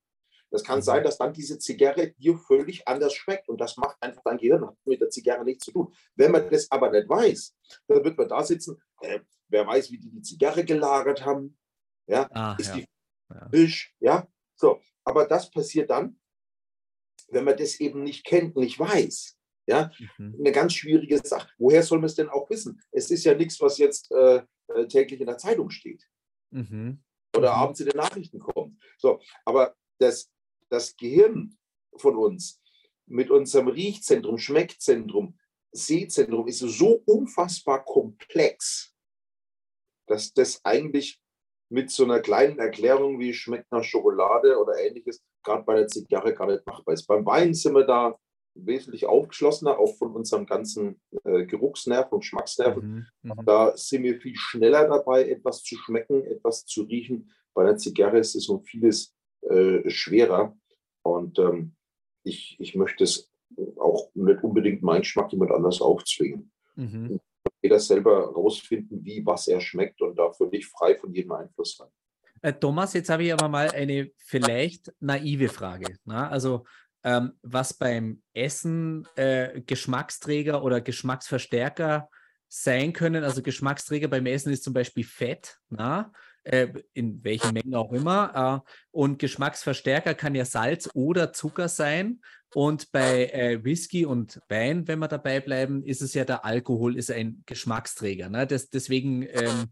Das kann mhm. sein, dass dann diese Zigarre dir völlig anders schmeckt und das macht einfach dein Gehirn, hat mit der Zigarre nichts zu tun. Wenn man das aber nicht weiß, dann wird man da sitzen, äh, wer weiß, wie die die Zigarre gelagert haben, ja, ah, ist ja. die Fisch, ja. so. Aber das passiert dann, wenn man das eben nicht kennt, nicht weiß. Ja, mhm. eine ganz schwierige Sache. Woher soll man es denn auch wissen? Es ist ja nichts, was jetzt äh, äh täglich in der Zeitung steht. Mhm. Oder mhm. abends in den Nachrichten kommt. So, aber das, das Gehirn von uns mit unserem Riechzentrum, Schmeckzentrum, Sehzentrum ist so unfassbar komplex, dass das eigentlich mit so einer kleinen Erklärung wie schmeckt nach Schokolade oder ähnliches gerade bei der Zigarre gar nicht machbar ist. Beim Wein sind wir da wesentlich aufgeschlossener, auch von unserem ganzen äh, Geruchsnerv und Geschmacksnerven. Mhm, mhm, da sind wir viel schneller dabei, etwas zu schmecken, etwas zu riechen. Bei der Zigarre ist es um vieles äh, schwerer. Und ähm, ich, ich möchte es auch nicht unbedingt meinen Geschmack jemand anders aufzwingen. Mhm. Jeder selber rausfinden, wie was er schmeckt und dafür nicht frei von jedem Einfluss sein. Äh, Thomas, jetzt habe ich aber mal eine vielleicht naive Frage. Na? Also ähm, was beim Essen äh, Geschmacksträger oder Geschmacksverstärker sein können. Also Geschmacksträger beim Essen ist zum Beispiel Fett, na? Äh, in welchen Mengen auch immer. Äh, und Geschmacksverstärker kann ja Salz oder Zucker sein. Und bei äh, Whisky und Wein, wenn wir dabei bleiben, ist es ja der Alkohol, ist ein Geschmacksträger. Ne? Das, deswegen ähm,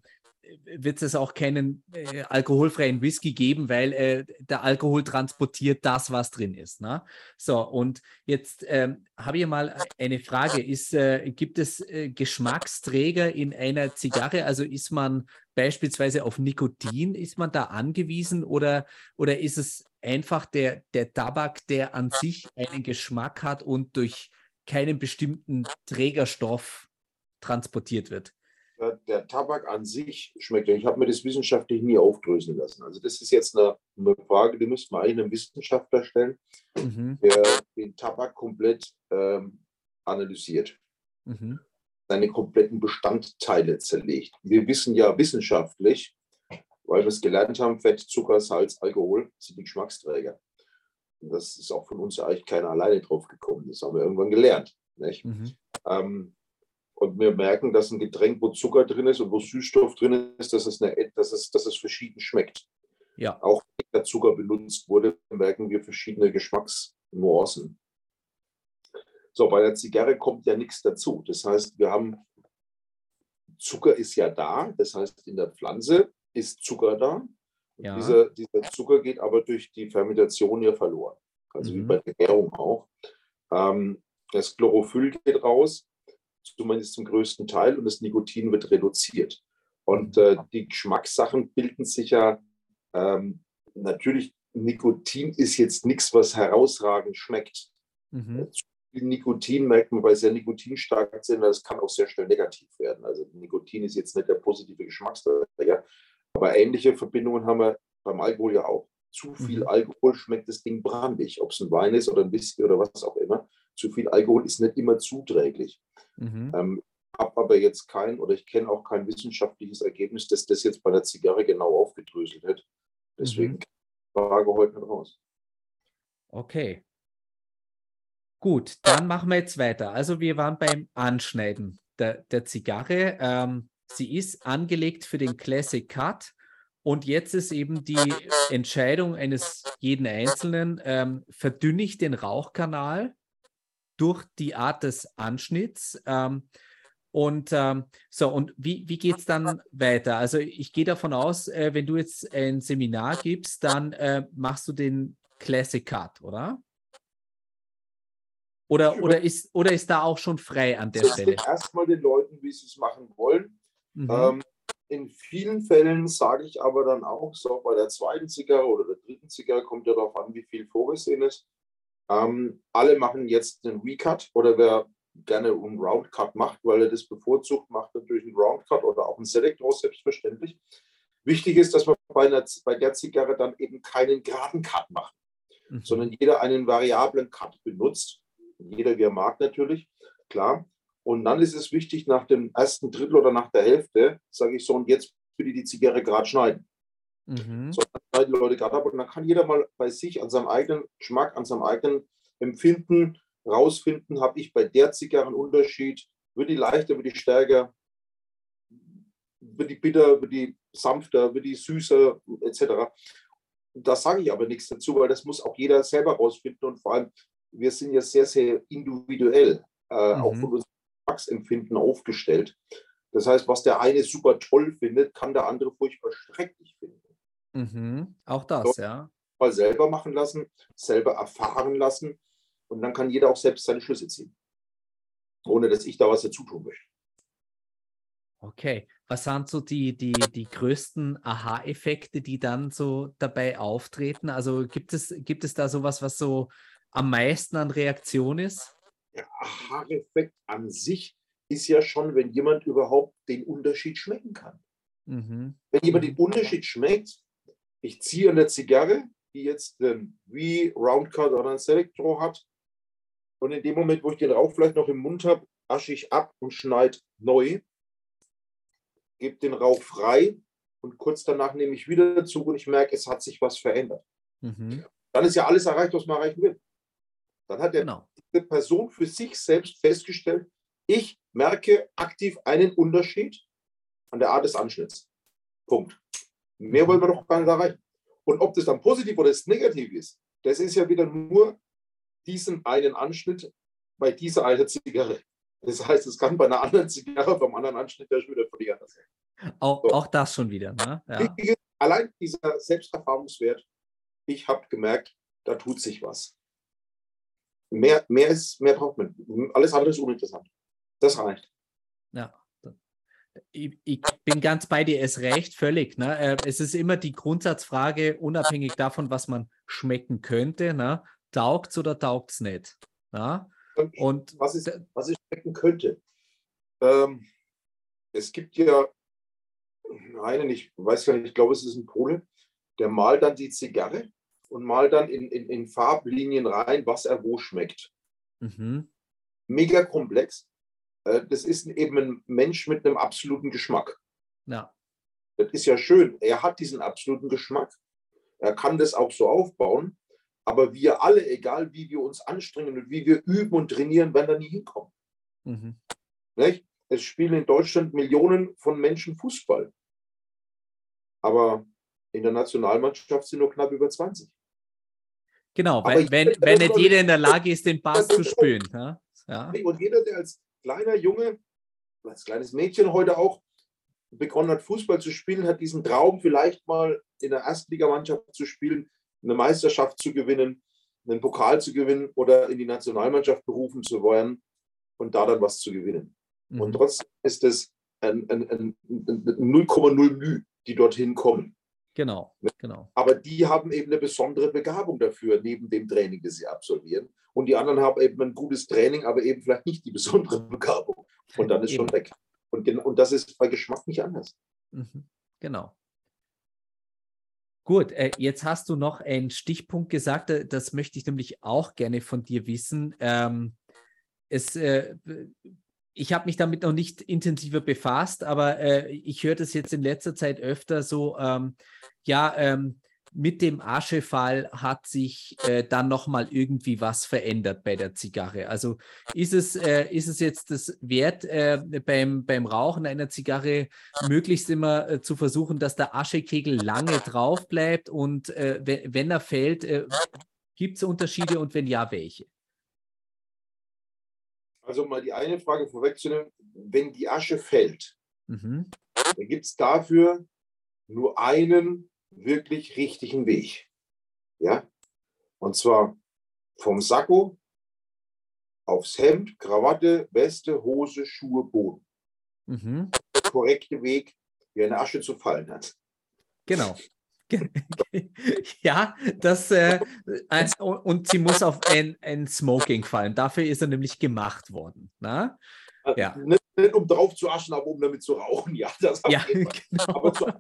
wird es auch keinen äh, alkoholfreien Whisky geben, weil äh, der Alkohol transportiert das, was drin ist. Ne? So, und jetzt ähm, habe ich mal eine Frage. Ist, äh, gibt es äh, Geschmacksträger in einer Zigarre? Also ist man beispielsweise auf Nikotin, ist man da angewiesen oder, oder ist es einfach der, der Tabak, der an sich einen Geschmack hat und durch keinen bestimmten Trägerstoff transportiert wird? der Tabak an sich schmeckt. Ich habe mir das wissenschaftlich nie aufdröseln lassen. Also das ist jetzt eine, eine Frage, die müsste man eigentlich einem Wissenschaftler stellen, mhm. der den Tabak komplett ähm, analysiert, mhm. seine kompletten Bestandteile zerlegt. Wir wissen ja wissenschaftlich, weil wir es gelernt haben, Fett, Zucker, Salz, Alkohol sind die Geschmacksträger. Und das ist auch von uns eigentlich keiner alleine drauf gekommen. Das haben wir irgendwann gelernt. Mhm. Ähm, und wir merken, dass ein Getränk, wo Zucker drin ist und wo Süßstoff drin ist, dass es, eine, dass es, dass es verschieden schmeckt. Ja. Auch wenn der Zucker benutzt wurde, merken wir verschiedene Geschmacksnuancen. So, bei der Zigarre kommt ja nichts dazu. Das heißt, wir haben Zucker ist ja da, das heißt, in der Pflanze ist Zucker da. Ja. Dieser, dieser Zucker geht aber durch die Fermentation ja verloren. Also mhm. wie bei der Gärung auch. Ähm, das Chlorophyll geht raus zumindest zum größten Teil, und das Nikotin wird reduziert. Und äh, die Geschmackssachen bilden sich ja ähm, natürlich, Nikotin ist jetzt nichts, was herausragend schmeckt. Mhm. Äh, Nikotin merkt man, weil sehr nikotinstark sind, das kann auch sehr schnell negativ werden. Also Nikotin ist jetzt nicht der positive Geschmacksträger, aber ähnliche Verbindungen haben wir beim Alkohol ja auch. Zu viel mhm. Alkohol schmeckt das Ding brandig, ob es ein Wein ist oder ein Whisky oder was auch immer. Zu viel Alkohol ist nicht immer zuträglich. Mhm. Ähm, habe aber jetzt kein oder ich kenne auch kein wissenschaftliches Ergebnis, das das jetzt bei der Zigarre genau aufgedröselt hat. Deswegen mhm. Frage heute nicht raus. Okay. Gut, dann machen wir jetzt weiter. Also wir waren beim Anschneiden der, der Zigarre. Ähm, sie ist angelegt für den Classic Cut. Und jetzt ist eben die Entscheidung eines jeden Einzelnen, ähm, verdünne ich den Rauchkanal durch die Art des Anschnitts. Ähm, und ähm, so, und wie, wie geht es dann weiter? Also ich gehe davon aus, äh, wenn du jetzt ein Seminar gibst, dann äh, machst du den Classic Cut, oder? Oder, oder, ist, oder ist da auch schon frei an der Stelle? Erstmal den Leuten, wie sie es machen wollen. Mhm. Ähm, in vielen Fällen sage ich aber dann auch, so bei der zweiten Zigarre oder der dritten Zigarre kommt ja darauf an, wie viel vorgesehen ist. Ähm, alle machen jetzt einen Recut oder wer gerne einen Roundcut macht, weil er das bevorzugt, macht natürlich einen Roundcut oder auch einen Select draus, selbstverständlich. Wichtig ist, dass man bei, einer, bei der Zigarre dann eben keinen geraden Cut macht, mhm. sondern jeder einen variablen Cut benutzt. Jeder wie er mag natürlich, klar. Und dann ist es wichtig, nach dem ersten Drittel oder nach der Hälfte, sage ich so, und jetzt würde ich die Zigarre gerade schneiden. Mhm. So, die Leute gerade ab und dann kann jeder mal bei sich an seinem eigenen Geschmack, an seinem eigenen Empfinden rausfinden, habe ich bei der Zigarre einen Unterschied, wird die leichter, wird die stärker, wird die bitter, wird die sanfter, wird die süßer, etc. Da sage ich aber nichts dazu, weil das muss auch jeder selber rausfinden und vor allem, wir sind ja sehr, sehr individuell, äh, mhm. auch von unserem Geschmacksempfinden aufgestellt. Das heißt, was der eine super toll findet, kann der andere furchtbar schrecklich finden. Mhm. Auch das, so, ja. Mal selber machen lassen, selber erfahren lassen und dann kann jeder auch selbst seine Schlüsse ziehen, ohne dass ich da was dazu tun möchte. Okay, was sind so die, die, die größten Aha-Effekte, die dann so dabei auftreten? Also gibt es, gibt es da sowas, was so am meisten an Reaktion ist? Der Aha-Effekt an sich ist ja schon, wenn jemand überhaupt den Unterschied schmecken kann. Mhm. Wenn jemand den mhm. Unterschied schmeckt, ich ziehe eine Zigarre, die jetzt einen V-Roundcut oder ein Selectro hat. Und in dem Moment, wo ich den Rauch vielleicht noch im Mund habe, asche ich ab und schneide neu, gebe den Rauch frei und kurz danach nehme ich wieder zu und ich merke, es hat sich was verändert. Mhm. Dann ist ja alles erreicht, was man erreichen will. Dann hat genau. Diese Person für sich selbst festgestellt, ich merke aktiv einen Unterschied an der Art des Anschnitts. Punkt. Mehr wollen wir doch gar nicht erreichen. Und ob das dann positiv oder negativ ist, das ist ja wieder nur diesen einen Anschnitt bei dieser einen Zigarre. Das heißt, es kann bei einer anderen Zigarre vom anderen Anschnitt ja schon wieder völlig anders sein. Auch, so. auch das schon wieder. Ne? Ja. Allein dieser Selbsterfahrungswert, ich habe gemerkt, da tut sich was. Mehr, mehr, ist, mehr braucht man. Alles andere ist uninteressant. Das reicht. Ja. Ich, ich, bin ganz bei dir, es reicht völlig. Ne? Äh, es ist immer die Grundsatzfrage, unabhängig davon, was man schmecken könnte. Ne? Taugt es oder taugt es nicht? Ja? Und was, ist, was ich schmecken könnte. Ähm, es gibt ja einen, ich weiß gar nicht, ich glaube, es ist ein Pole, der malt dann die Zigarre und malt dann in, in, in Farblinien rein, was er wo schmeckt. Mhm. Mega komplex. Äh, das ist eben ein Mensch mit einem absoluten Geschmack. Ja. Das ist ja schön. Er hat diesen absoluten Geschmack. Er kann das auch so aufbauen. Aber wir alle, egal wie wir uns anstrengen und wie wir üben und trainieren, werden da nie hinkommen. Mhm. Es spielen in Deutschland Millionen von Menschen Fußball. Aber in der Nationalmannschaft sind nur knapp über 20. Genau, weil, wenn, wenn nicht jeder in der Lage ist, den Bass zu spüren. Ja? ja? Und jeder, der als kleiner Junge, als kleines Mädchen heute auch begonnen hat, Fußball zu spielen, hat diesen Traum, vielleicht mal in der Erstligamannschaft zu spielen, eine Meisterschaft zu gewinnen, einen Pokal zu gewinnen oder in die Nationalmannschaft berufen zu werden und da dann was zu gewinnen. Mhm. Und trotzdem ist es ein, ein, ein, ein 0,0 Mühe, die dorthin kommen. Genau, genau. Aber die haben eben eine besondere Begabung dafür, neben dem Training, das sie absolvieren. Und die anderen haben eben ein gutes Training, aber eben vielleicht nicht die besondere Begabung. Und dann ist eben. schon weg. Und, und das ist bei Geschmack nicht anders. Mhm. Genau. Gut, äh, jetzt hast du noch einen Stichpunkt gesagt, äh, das möchte ich nämlich auch gerne von dir wissen. Ähm, es, äh, ich habe mich damit noch nicht intensiver befasst, aber äh, ich höre das jetzt in letzter Zeit öfter so, ähm, ja, ähm, mit dem Aschefall hat sich äh, dann nochmal irgendwie was verändert bei der Zigarre. Also ist es, äh, ist es jetzt das Wert äh, beim, beim Rauchen einer Zigarre möglichst immer äh, zu versuchen, dass der Aschekegel lange drauf bleibt und äh, wenn, er fällt, äh, gibt es Unterschiede und wenn ja, welche? Also mal die eine Frage vorwegzunehmen, wenn die Asche fällt, mhm. dann gibt es dafür nur einen wirklich richtigen Weg. Ja? Und zwar vom Sakko aufs Hemd, Krawatte, Weste, Hose, Schuhe, Boden. Mhm. Der korrekte Weg, wie eine Asche zu fallen hat. Genau. ja, das äh, und sie muss auf ein, ein Smoking fallen. Dafür ist er nämlich gemacht worden. Na? Äh, ja. Nicht, nicht, um drauf zu aschen, aber um damit zu rauchen. Ja, das ja, genau. zu,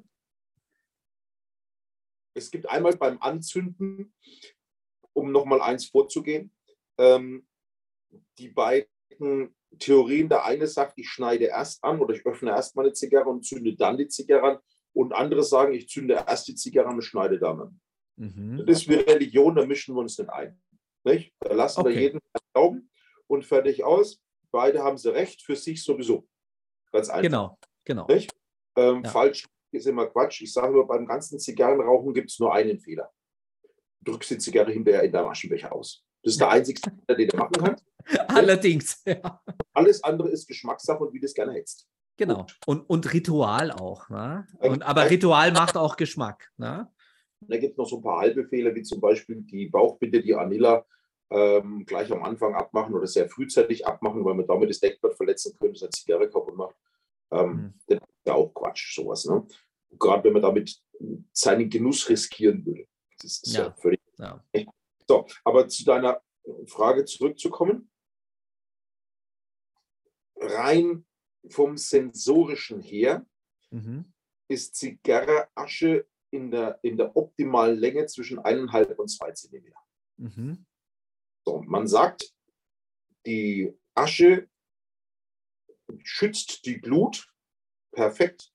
es gibt einmal beim Anzünden, um nochmal eins vorzugehen, ähm, die beiden Theorien. Der eine sagt, ich schneide erst an oder ich öffne erst meine Zigarre und zünde dann die Zigarre an. Und andere sagen, ich zünde erst die Zigarre und schneide dann an. Mhm. Das ist wie Religion, da mischen wir uns nicht ein. Nicht? Da lassen okay. wir jeden glauben und fertig aus. Beide haben sie recht, für sich sowieso. Ganz einfach. Genau, genau. Ähm, ja. Falsch ist immer Quatsch. Ich sage nur, beim ganzen Zigarrenrauchen gibt es nur einen Fehler. Du drückst die Zigarre hinterher in deinem Aschenbecher aus. Das ist der einzige Fehler, den du machen kannst. Allerdings. Ja. Alles andere ist Geschmackssache und wie du es gerne hättest. Genau. Und, und Ritual auch. Ne? Und, aber Ritual macht auch Geschmack. Ne? Da gibt es noch so ein paar halbe Fehler, wie zum Beispiel die Bauchbinde, die Anilla ähm, gleich am Anfang abmachen oder sehr frühzeitig abmachen, weil man damit das Deckblatt verletzen könnte, das eine Zigarre kaputt macht. Ähm, mhm. Das ist ja auch Quatsch, sowas. Ne? Gerade wenn man damit seinen Genuss riskieren würde. Das ist ja, ja völlig. Ja. So, aber zu deiner Frage zurückzukommen. Rein vom sensorischen her mhm. ist Zigarre-Asche in der, in der optimalen Länge zwischen eineinhalb und zwei Zentimeter. Mhm. So, man sagt, die Asche schützt die Glut perfekt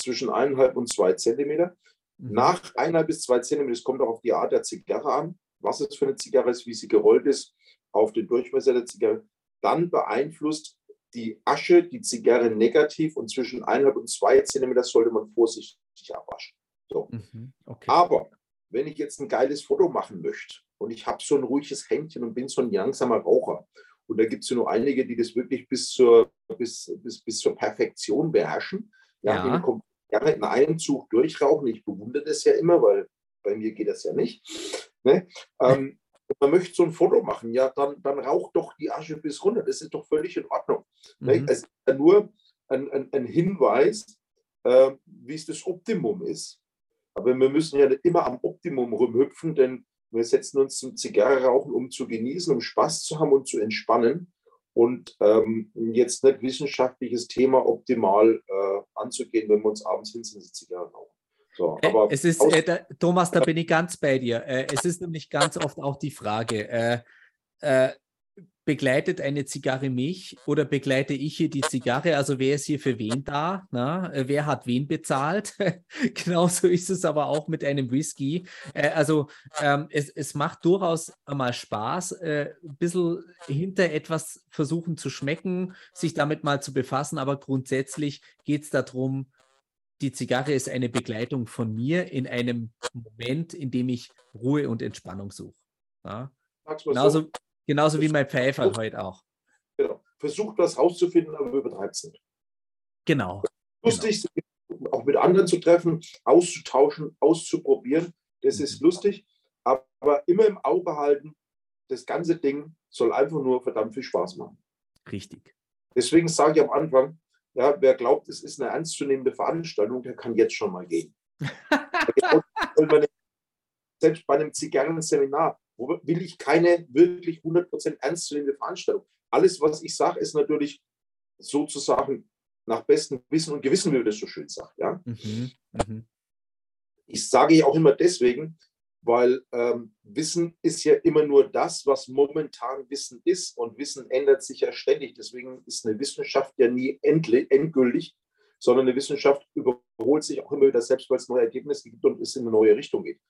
zwischen eineinhalb und zwei Zentimeter. Mhm. Nach eineinhalb bis zwei Zentimeter, es kommt auch auf die Art der Zigarre an, was es für eine Zigarre ist, wie sie gerollt ist, auf den Durchmesser der Zigarre, dann beeinflusst die Asche die Zigarre negativ und zwischen 1,5 und 2 Zentimeter sollte man vorsichtig abwaschen. So. Mhm, okay. Aber wenn ich jetzt ein geiles Foto machen möchte und ich habe so ein ruhiges Händchen und bin so ein langsamer Raucher, und da gibt es nur einige, die das wirklich bis zur, bis, bis, bis zur Perfektion beherrschen, ja, ja. Die gerne in einem Zug durchrauchen. Ich bewundere das ja immer, weil bei mir geht das ja nicht. Ne? Ähm, man möchte so ein Foto machen, ja, dann, dann raucht doch die Asche bis runter. Das ist doch völlig in Ordnung. Mhm. Es ist ja nur ein, ein, ein Hinweis, äh, wie es das Optimum ist. Aber wir müssen ja nicht immer am Optimum rumhüpfen, denn wir setzen uns zum Zigarre rauchen, um zu genießen, um Spaß zu haben und zu entspannen und ähm, jetzt nicht wissenschaftliches Thema optimal äh, anzugehen, wenn wir uns abends hinsetzen, Zigarre rauchen. So, äh, aber es ist, äh, da, Thomas, da bin ich ganz bei dir. Äh, es ist nämlich ganz oft auch die Frage, äh, äh, begleitet eine Zigarre mich oder begleite ich hier die Zigarre? Also wer ist hier für wen da? Na? Äh, wer hat wen bezahlt? Genauso ist es aber auch mit einem Whisky. Also ähm, es, es macht durchaus mal Spaß, ein bisschen hinter etwas versuchen zu schmecken, sich damit mal zu befassen, aber grundsätzlich geht es darum, die Zigarre ist eine Begleitung von mir in einem Moment, in dem ich Ruhe und Entspannung suche. Ja? Genauso, Genauso wie mein Pfeifer heute auch. Genau. Versucht was rauszufinden, aber übertreibt es nicht. Genau. Lustig, genau. auch mit anderen zu treffen, auszutauschen, auszuprobieren. Das ist mhm. lustig, aber immer im Auge halten, das ganze Ding soll einfach nur verdammt viel Spaß machen. Richtig. Deswegen sage ich am Anfang, ja, wer glaubt, es ist eine ernstzunehmende Veranstaltung, der kann jetzt schon mal gehen. Selbst bei einem Zigarrenseminar, will ich keine wirklich 100% ernstzunehmende Veranstaltung. Alles, was ich sage, ist natürlich sozusagen nach bestem Wissen und Gewissen, wie man das so schön sagt. Ja? Mhm. Mhm. Ich sage ja auch immer deswegen, weil ähm, Wissen ist ja immer nur das, was momentan Wissen ist und Wissen ändert sich ja ständig. Deswegen ist eine Wissenschaft ja nie endlich, endgültig, sondern eine Wissenschaft überholt sich auch immer wieder selbst, weil es neue Ergebnisse gibt und es in eine neue Richtung geht.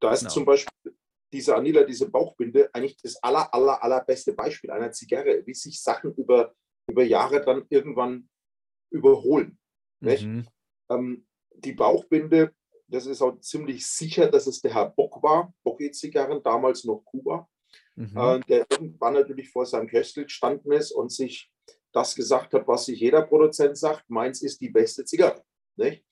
Da ist genau. zum Beispiel diese Anila, diese Bauchbinde, eigentlich das aller, aller, allerbeste Beispiel einer Zigarre, wie sich Sachen über, über Jahre dann irgendwann überholen. Mhm. Ähm, die Bauchbinde, das ist auch ziemlich sicher, dass es der Herr Bock war, Bocke-Zigarren, damals noch Kuba, mhm. äh, der irgendwann natürlich vor seinem Köstel gestanden ist und sich das gesagt hat, was sich jeder Produzent sagt, meins ist die beste Zigarre. Nicht?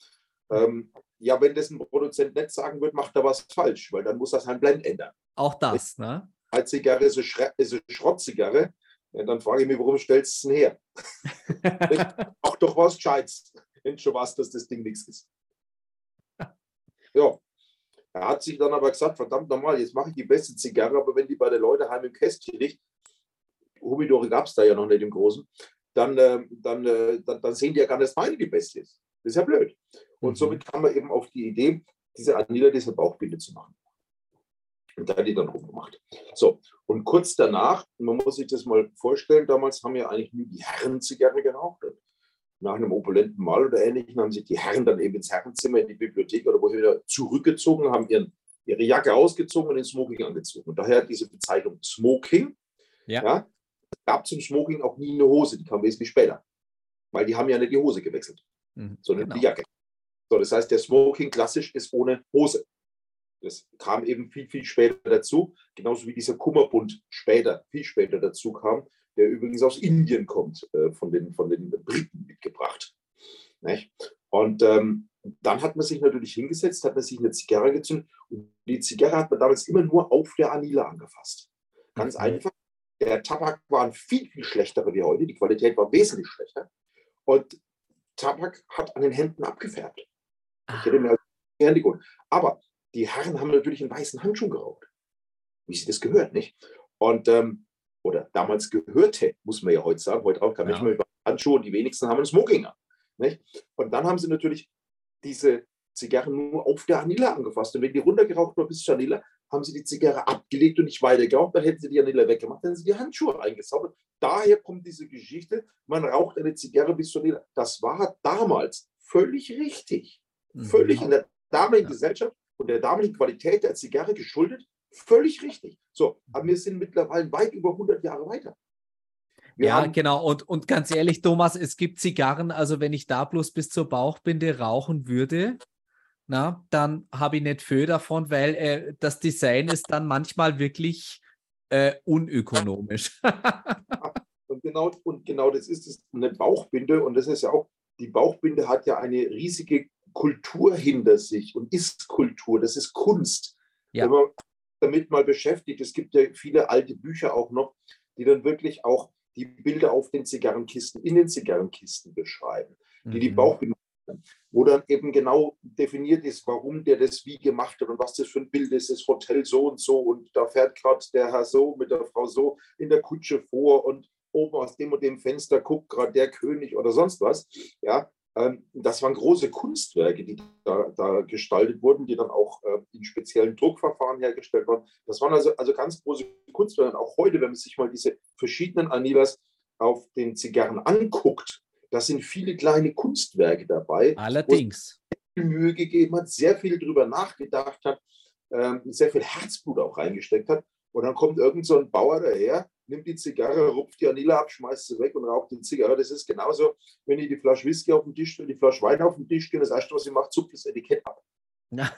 Ähm, ja, wenn das ein Produzent nicht sagen wird, macht er was falsch, weil dann muss er sein Blend ändern. Auch das, ne? Als Zigarre ist eine, ist eine Schrottzigarre, ja, dann frage ich mich, warum stellst du es denn her? Auch doch was Gescheites, wenn schon was, dass das Ding nichts ist. Ja, er hat sich dann aber gesagt, verdammt nochmal, jetzt mache ich die beste Zigarre, aber wenn die bei den Leuten heim im Kästchen liegt, Humidore gab es da ja noch nicht im Großen, dann, äh, dann, äh, dann, dann, sehen die ja gar nicht, dass meine die beste ist. Das ist ja blöd. Und mhm. somit kam man eben auf die Idee, diese Anila, diese Bauchbinde zu machen. Und da hat die dann rumgemacht. So, und kurz danach, man muss sich das mal vorstellen, damals haben ja eigentlich nur die Herren Zigarre geraucht. Nach einem opulenten Mahl oder ähnlichem haben sich die Herren dann eben ins Herrenzimmer, in die Bibliothek oder wohin wieder zurückgezogen, haben ihren, ihre Jacke ausgezogen und den Smoking angezogen. Und daher diese Bezeichnung Smoking. Ja. ja es gab zum Smoking auch nie eine Hose, die kam wesentlich später. Weil die haben ja nicht die Hose gewechselt, mhm, sondern genau. die Jacke. So, das heißt, der Smoking klassisch ist ohne Hose. Das kam eben viel, viel später dazu, genauso wie dieser Kummerbund später, viel später dazu kam, der übrigens aus Indien kommt, äh, von, den, von den Briten mitgebracht. Nicht? Und ähm, dann hat man sich natürlich hingesetzt, hat man sich eine Zigarre gezündet und die Zigarre hat man damals immer nur auf der Anila angefasst. Ganz mhm. einfach. Der Tabak war viel, viel schlechterer wie heute. Die Qualität war wesentlich schlechter. Und Tabak hat an den Händen abgefärbt. Ich hätte mir die Hände geholt. Aber die Herren haben natürlich einen weißen Handschuh geraucht. Wie sie das gehört, nicht? Und, ähm, oder damals gehörte, muss man ja heute sagen, heute auch kann man ja. nicht mehr über Handschuhe und die wenigsten haben einen Smoking Nicht? Und dann haben sie natürlich diese Zigarren nur auf der Anilla angefasst. Und wenn die runtergeraucht war bis zur Anilla, haben sie die Zigarre abgelegt und nicht weitergeraucht, dann hätten sie die Anilla weggemacht, dann hätten sie die Handschuhe eingesaubert. Daher kommt diese Geschichte, man raucht eine Zigarre bis zur Anilla. Das war damals völlig richtig völlig in der damaligen Gesellschaft und der damaligen Qualität der Zigarre geschuldet, Völlig richtig. So, aber wir sind mittlerweile weit über 100 Jahre weiter. Wir ja, genau. Und, und ganz ehrlich, Thomas, es gibt Zigarren, also wenn ich da bloß bis zur Bauchbinde rauchen würde, na, dann habe ich nicht viel davon, weil äh, das Design ist dann manchmal wirklich äh, unökonomisch. und, genau, und genau das ist es, eine Bauchbinde. Und das ist ja auch, die Bauchbinde hat ja eine riesige Kultur hinter sich und ist Kultur, das ist Kunst. Ja. Wenn man damit mal beschäftigt, es gibt ja viele alte Bücher auch noch, die dann wirklich auch die Bilder auf den Zigarrenkisten, in den Zigarrenkisten beschreiben, die mhm. die Bauchbinde wo dann eben genau definiert ist, warum der das wie gemacht hat und was das für ein Bild ist, das Hotel so und so und da fährt gerade der Herr so mit der Frau so in der Kutsche vor und oben aus dem und dem Fenster guckt gerade der König oder sonst was. Ja, das waren große Kunstwerke, die da, da gestaltet wurden, die dann auch äh, in speziellen Druckverfahren hergestellt wurden. Das waren also, also ganz große Kunstwerke. Und auch heute, wenn man sich mal diese verschiedenen Anilas auf den Zigarren anguckt, da sind viele kleine Kunstwerke dabei. Allerdings. Mühe gegeben hat, sehr viel drüber nachgedacht hat, ähm, sehr viel Herzblut auch reingesteckt hat. Und dann kommt irgend so ein Bauer daher, nimmt die Zigarre, rupft die Anila ab, schmeißt sie weg und raucht die Zigarre. Das ist genauso, wenn ich die Flasche Whisky auf den Tisch die Flasche Wein auf den Tisch gehe, das erste, was ich mache, zupft das Etikett ab. Ja.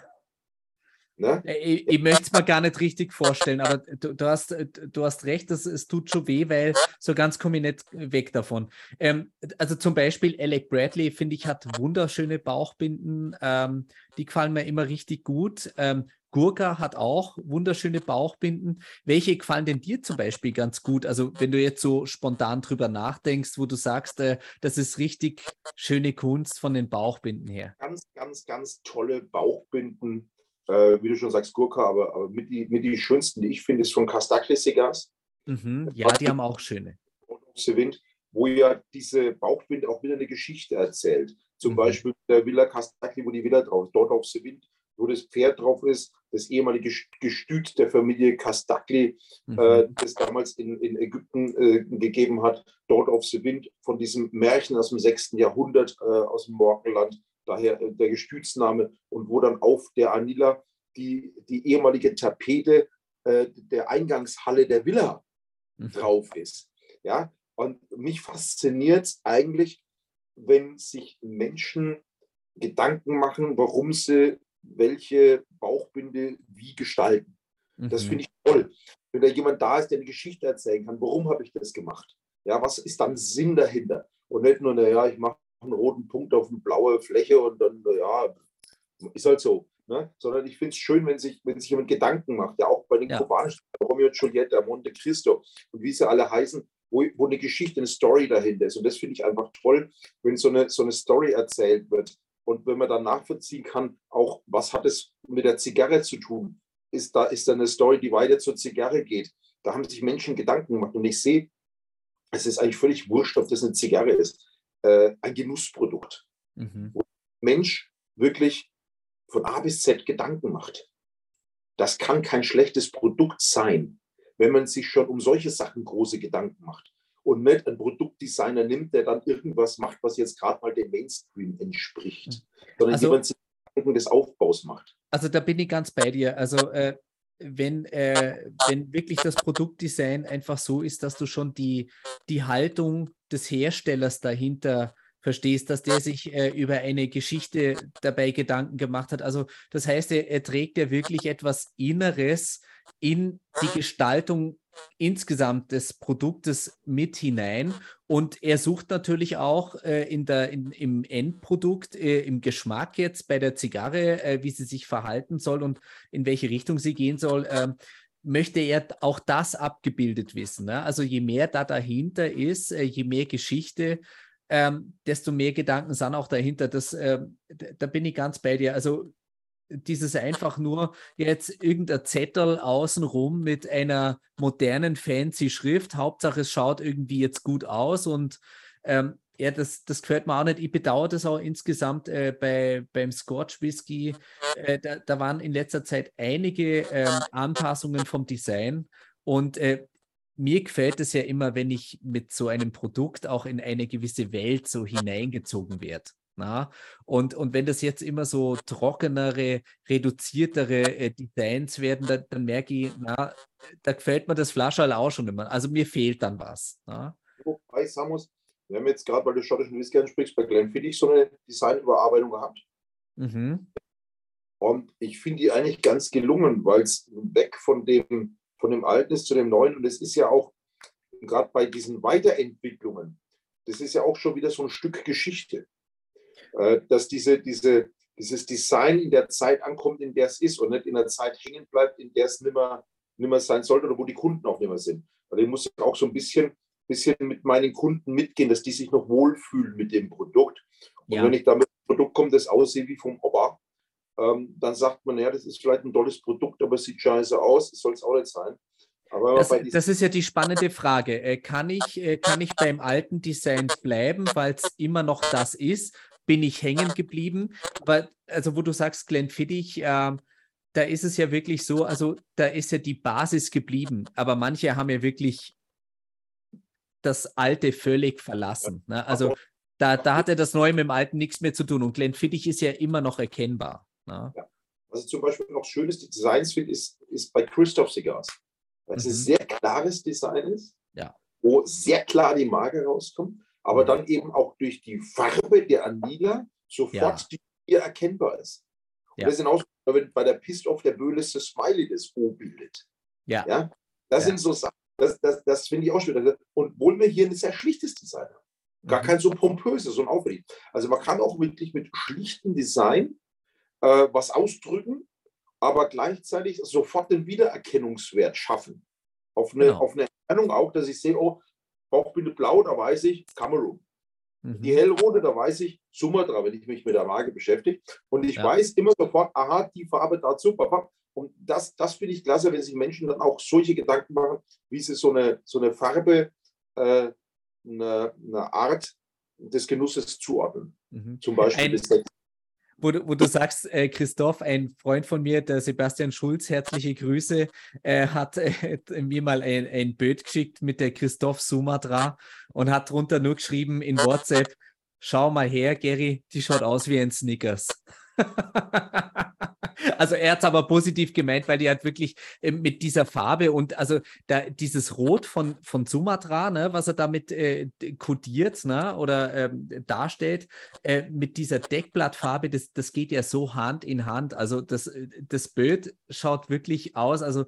Ne? Ich, ich möchte es mir gar nicht richtig vorstellen, aber du, du, hast, du hast recht, das, es tut schon weh, weil so ganz komme ich nicht weg davon. Ähm, also zum Beispiel Alec Bradley, finde ich, hat wunderschöne Bauchbinden. Ähm, die gefallen mir immer richtig gut. Ähm, Gurka hat auch wunderschöne Bauchbinden. Welche gefallen denn dir zum Beispiel ganz gut? Also wenn du jetzt so spontan drüber nachdenkst, wo du sagst, äh, das ist richtig schöne Kunst von den Bauchbinden her. Ganz, ganz, ganz tolle Bauchbinden äh, wie du schon sagst, Gurka, aber, aber mit, die, mit die schönsten, die ich finde, ist von Castakle Cigars. Mhm, ja, die haben auch schöne. Wind, wo ja diese Bauchwind auch wieder eine Geschichte erzählt. Zum mhm. Beispiel der Villa Castakli, wo die Villa drauf ist, dort auf the Wind, wo das Pferd drauf ist, das ehemalige Gestüt der Familie Castakli, mhm. äh, das damals in, in Ägypten äh, gegeben hat, dort auf the Wind, von diesem Märchen aus dem 6. Jahrhundert äh, aus dem Morgenland daher äh, der Gestütsname, und wo dann auf der Anila die, die ehemalige Tapete äh, der Eingangshalle der Villa mhm. drauf ist. Ja? Und mich fasziniert es eigentlich, wenn sich Menschen Gedanken machen, warum sie welche Bauchbinde wie gestalten. Mhm. Das finde ich toll. Wenn da jemand da ist, der eine Geschichte erzählen kann, warum habe ich das gemacht? Ja, was ist dann Sinn dahinter? Und nicht nur, naja, ich mache einen roten Punkt auf eine blaue Fläche und dann, ja, ist halt so. Ne? Sondern ich finde es schön, wenn sich, wenn sich jemand Gedanken macht, ja auch bei den ja. kubanischen Romeo und Julieta, Monte Cristo und wie sie alle heißen, wo, wo eine Geschichte, eine Story dahinter ist. Und das finde ich einfach toll, wenn so eine, so eine Story erzählt wird. Und wenn man dann nachvollziehen kann, auch was hat es mit der Zigarre zu tun? Ist da, ist da eine Story, die weiter zur Zigarre geht? Da haben sich Menschen Gedanken gemacht. Und ich sehe, es ist eigentlich völlig wurscht, ob das eine Zigarre ist äh, ein Genussprodukt, mhm. wo Mensch wirklich von A bis Z Gedanken macht. Das kann kein schlechtes Produkt sein, wenn man sich schon um solche Sachen große Gedanken macht und nicht einen Produktdesigner nimmt, der dann irgendwas macht, was jetzt gerade mal dem Mainstream entspricht, mhm. sondern also, jemand sich Gedanken des Aufbaus macht. Also da bin ich ganz bei dir. Also äh, wenn, äh, wenn wirklich das Produktdesign einfach so ist, dass du schon die, die Haltung des Herstellers dahinter verstehst, dass der sich äh, über eine Geschichte dabei Gedanken gemacht hat. Also das heißt, er, er trägt ja wirklich etwas Inneres in die Gestaltung insgesamt des Produktes mit hinein und er sucht natürlich auch äh, in der, in, im Endprodukt, äh, im Geschmack jetzt bei der Zigarre, äh, wie sie sich verhalten soll und in welche Richtung sie gehen soll, ähm, möchte er auch das abgebildet wissen. Ne? Also je mehr da dahinter ist, äh, je mehr Geschichte, ähm, desto mehr Gedanken sind auch dahinter. Das, äh, da bin ich ganz bei dir. Also dieses einfach nur jetzt irgendein Zettel außenrum mit einer modernen fancy Schrift. Hauptsache es schaut irgendwie jetzt gut aus und ähm, ja, das, das gefällt mir auch nicht. Ich bedauere das auch insgesamt äh, bei, beim Scotch Whisky. Äh, da, da, waren in letzter Zeit einige ähm, Anpassungen vom Design und äh, mir gefällt es ja immer, wenn ich mit so einem Produkt auch in eine gewisse Welt so hineingezogen werde. Na? Und, und wenn das jetzt immer so trockenere, reduziertere äh, Designs werden, dann, dann merke ich, na, da gefällt mir das Flascherl auch schon immer. Also mir fehlt dann was. Na? Wobei ich sagen muss, wir haben jetzt gerade, weil du schottischen Whisky ansprichst, bei Glenfiddich so eine Designüberarbeitung gehabt. Mhm. Und ich finde die eigentlich ganz gelungen, weil es weg von dem, von dem Alten ist zu dem Neuen. Und es ist ja auch, gerade bei diesen Weiterentwicklungen, das ist ja auch schon wieder so ein Stück Geschichte. Äh, dass diese, diese, dieses Design in der Zeit ankommt, in der es ist und nicht in der Zeit hängen bleibt, in der es nimmer, nimmer sein sollte oder wo die Kunden auch nimmer sind. Weil ich muss auch so ein bisschen, bisschen mit meinen Kunden mitgehen, dass die sich noch wohlfühlen mit dem Produkt. Und ja. wenn ich damit ein Produkt komme, das aussieht wie vom Opa, ähm, dann sagt man, ja, das ist vielleicht ein tolles Produkt, aber es sieht scheiße aus, das soll es auch nicht sein. Das, das, ist ja die spannende Frage. Äh, kann ich, äh, kann ich beim alten Design bleiben, weil es immer noch das ist? Bin ich hängen geblieben. Aber also, wo du sagst, Glenn Fittich, äh, da ist es ja wirklich so, also da ist ja die Basis geblieben, aber manche haben ja wirklich das Alte völlig verlassen. Ne? Also da, da hatte das Neue mit dem Alten nichts mehr zu tun und Glenn Fittich ist ja immer noch erkennbar. Ne? Ja. Was zum Beispiel noch schönes Designs finde, ist, ist bei Christoph Cigars. Weil es mhm. ein sehr klares Design ist, ja. wo sehr klar die Marke rauskommt aber dann eben auch durch die Farbe der Anlila sofort ja. die erkennbar ist. Und ja. das ist genauso, wenn bei der Pist auf der Böhle das Smiley das O bildet. Ja. ja? Das ja. sind so Sachen, das, das, das finde ich auch schön. Und wohl wir hier ein sehr schlichtes Design haben. Gar mhm. kein so pompöses, so ein aufwendig. Also man kann auch wirklich mit schlichtem Design äh, was ausdrücken, aber gleichzeitig sofort den Wiedererkennungswert schaffen. Auf eine, genau. auf eine Erkennung auch, dass ich sehe, oh, Bauchbinde blau, da weiß ich Kamerun. Mhm. Die hellrote, da weiß ich Sumatra, wenn ich mich mit der Marke beschäftige. Und ich ja. weiß immer sofort, aha, die Farbe dazu, papa. Und das, das finde ich klasse, wenn sich Menschen dann auch solche Gedanken machen, wie sie so eine, so eine Farbe, äh, eine, eine Art des Genusses zuordnen. Mhm. Zum Beispiel ein, wo du, wo du sagst, äh, Christoph, ein Freund von mir, der Sebastian Schulz, herzliche Grüße, äh, hat äh, mir mal ein, ein Bild geschickt mit der Christoph Sumatra und hat drunter nur geschrieben in WhatsApp, schau mal her, Gary, die schaut aus wie ein Snickers. also er hat es aber positiv gemeint, weil die halt wirklich äh, mit dieser Farbe und also da, dieses Rot von, von Sumatra, ne, was er damit äh, kodiert ne, oder ähm, darstellt, äh, mit dieser Deckblattfarbe, das, das geht ja so Hand in Hand. Also das, äh, das Bild schaut wirklich aus, also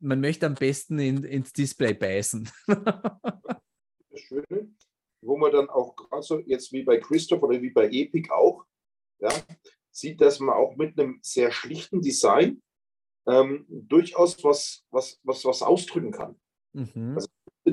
man möchte am besten in, ins Display beißen. das Schöne, wo man dann auch gerade so jetzt wie bei Christoph oder wie bei Epic auch, ja, sieht, dass man auch mit einem sehr schlichten Design ähm, durchaus was, was, was, was ausdrücken kann. Mhm. Also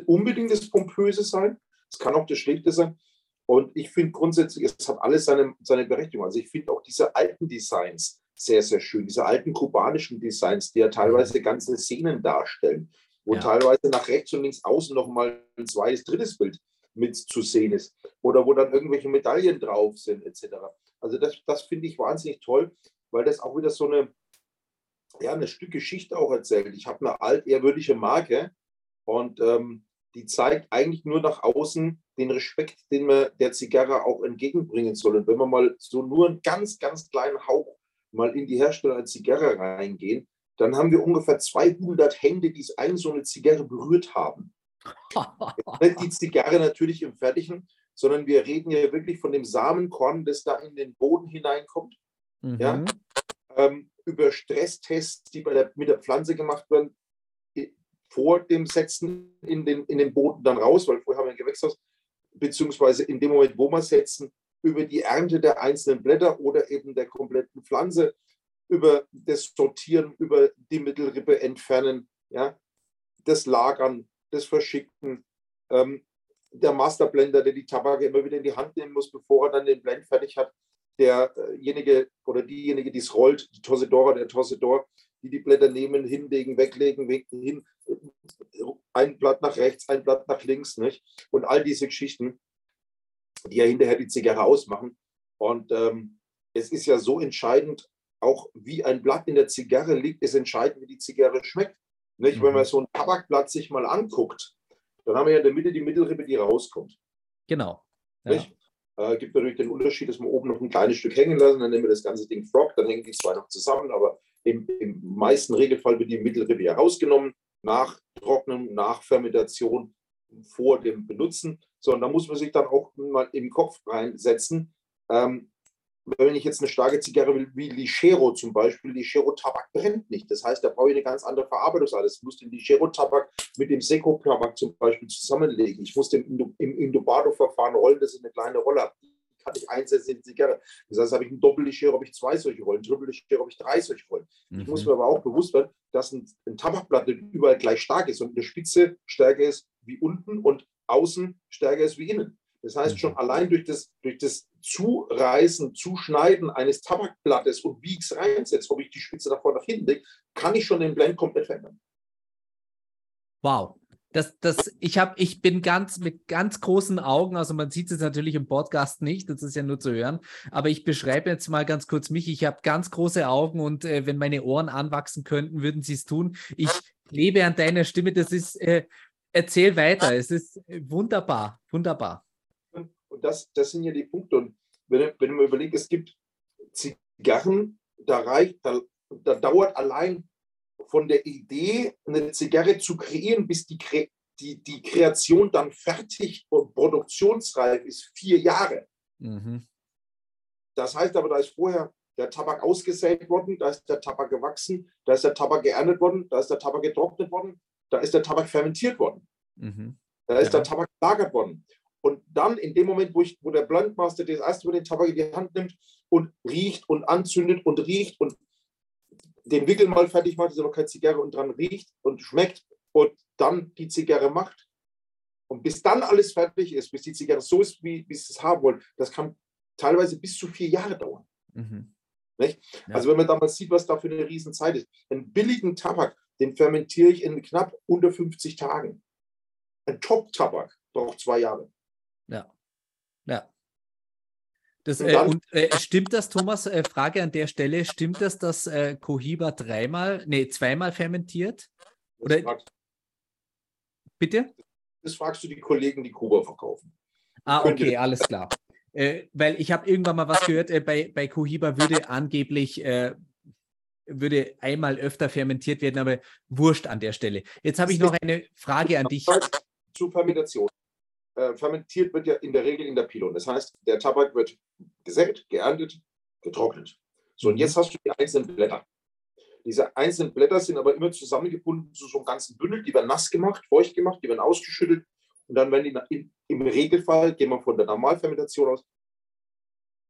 unbedingt das Pompöse sein, es kann auch das Schlichte sein. Und ich finde grundsätzlich, es hat alles seine, seine Berechtigung. Also ich finde auch diese alten Designs sehr, sehr schön. Diese alten kubanischen Designs, die ja teilweise mhm. ganze Szenen darstellen, wo ja. teilweise nach rechts und links außen nochmal ein zweites, drittes Bild mit zu sehen ist. Oder wo dann irgendwelche Medaillen drauf sind, etc. Also das, das finde ich wahnsinnig toll, weil das auch wieder so eine, ja, eine Stück Geschichte auch erzählt. Ich habe eine altehrwürdige Marke und ähm, die zeigt eigentlich nur nach außen den Respekt, den man der Zigarre auch entgegenbringen soll. Und wenn wir mal so nur einen ganz, ganz kleinen Hauch mal in die Hersteller der Zigarre reingehen, dann haben wir ungefähr 200 Hände, die eine so eine Zigarre berührt haben. Die Zigarre natürlich im Fertigen, sondern wir reden ja wirklich von dem Samenkorn, das da in den Boden hineinkommt. Mhm. Ja? Ähm, über Stresstests, die bei der, mit der Pflanze gemacht werden, vor dem Setzen in den, in den Boden dann raus, weil vorher haben wir ein Gewächshaus, beziehungsweise in dem Moment, wo wir setzen, über die Ernte der einzelnen Blätter oder eben der kompletten Pflanze, über das Sortieren, über die Mittelrippe entfernen, ja, das Lagern, das Verschicken, ähm, der Masterblender, der die Tabake immer wieder in die Hand nehmen muss, bevor er dann den Blend fertig hat, derjenige oder diejenige, die es rollt, die Tossedora, der Tossedor, die die Blätter nehmen, hinlegen, weglegen, hin, ein Blatt nach rechts, ein Blatt nach links, nicht? Und all diese Geschichten, die ja hinterher die Zigarre ausmachen. Und ähm, es ist ja so entscheidend, auch wie ein Blatt in der Zigarre liegt, ist entscheidend, wie die Zigarre schmeckt. Nicht? Mhm. Wenn man so ein Tabakblatt sich mal anguckt, dann haben wir ja in der Mitte die Mittelrippe, die rauskommt. Genau. Ja. Äh, gibt natürlich den Unterschied, dass wir oben noch ein kleines Stück hängen lassen, dann nehmen wir das ganze Ding Frog, dann hängen die zwei noch zusammen, aber im, im meisten Regelfall wird die Mittelrippe herausgenommen, nach Trocknen, nach Fermentation, vor dem Benutzen. So, und da muss man sich dann auch mal im Kopf reinsetzen. Ähm, wenn ich jetzt eine starke Zigarre will, wie Lichero zum Beispiel, Lichero-Tabak brennt nicht. Das heißt, da brauche ich eine ganz andere Verarbeitungsart. Ich muss den Lichero-Tabak mit dem Seco-Tabak zum Beispiel zusammenlegen. Ich muss den im Indubado-Verfahren rollen, das ist eine kleine Rolle. Die kann ich einsetzen in die Zigarre. Das heißt, habe ich ein Doppel-Lichero, habe ich zwei solche Rollen. Triple-Lichero, habe ich drei solche Rollen. Mhm. Ich muss mhm. mir aber auch bewusst werden, dass ein, ein Tabakblatt nicht überall gleich stark ist und eine Spitze stärker ist wie unten und außen stärker ist wie innen. Das heißt, schon mhm. allein durch das, durch das Zureißen, Zuschneiden eines Tabakblattes und wie ich es reinsetze, ob ich die Spitze davor nach hinten lege, kann ich schon den Blend komplett verändern. Wow. Das, das, ich, hab, ich bin ganz mit ganz großen Augen, also man sieht es natürlich im Podcast nicht, das ist ja nur zu hören, aber ich beschreibe jetzt mal ganz kurz mich. Ich habe ganz große Augen und äh, wenn meine Ohren anwachsen könnten, würden sie es tun. Ich lebe an deiner Stimme, das ist, äh, erzähl weiter, es ist äh, wunderbar, wunderbar. Und das, das sind ja die Punkte. Und wenn, wenn man überlegt, es gibt Zigarren, da reicht, da, da dauert allein von der Idee, eine Zigarre zu kreieren, bis die, die, die Kreation dann fertig und produktionsreif ist, vier Jahre. Mhm. Das heißt aber, da ist vorher der Tabak ausgesät worden, da ist der Tabak gewachsen, da ist der Tabak geerntet worden, da ist der Tabak getrocknet worden, da ist der Tabak fermentiert worden. Mhm. Da ist ja. der Tabak gelagert worden. Und dann in dem Moment, wo, ich, wo der Blendmaster das erste Mal den Tabak in die Hand nimmt und riecht und anzündet und riecht und den Wickel mal fertig macht, ist aber keine Zigarre und dran riecht und schmeckt und dann die Zigarre macht. Und bis dann alles fertig ist, bis die Zigarre so ist, wie, wie sie es haben wollen, das kann teilweise bis zu vier Jahre dauern. Mhm. Ja. Also wenn man damals sieht, was da für eine Riesenzeit ist. Einen billigen Tabak, den fermentiere ich in knapp unter 50 Tagen. Ein Top-Tabak braucht zwei Jahre. Ja. Ja. Das, äh, und äh, stimmt das, Thomas? Äh, Frage an der Stelle: Stimmt das, dass äh, Cohiba dreimal, nee, zweimal fermentiert? Oder? Fragst, Bitte? Das fragst du die Kollegen, die Kuba verkaufen. Ah, okay, alles klar. Äh, weil ich habe irgendwann mal was gehört, äh, bei, bei Cohiba würde angeblich äh, würde einmal öfter fermentiert werden, aber wurscht an der Stelle. Jetzt habe ich noch eine Frage an dich. Zur Fermentation äh, fermentiert wird ja in der Regel in der Pilon. Das heißt, der Tabak wird gesät, geerntet, getrocknet. So, und jetzt hast du die einzelnen Blätter. Diese einzelnen Blätter sind aber immer zusammengebunden zu so einem ganzen Bündel. Die werden nass gemacht, feucht gemacht, die werden ausgeschüttet. Und dann werden die in, im Regelfall, gehen wir von der Normalfermentation aus,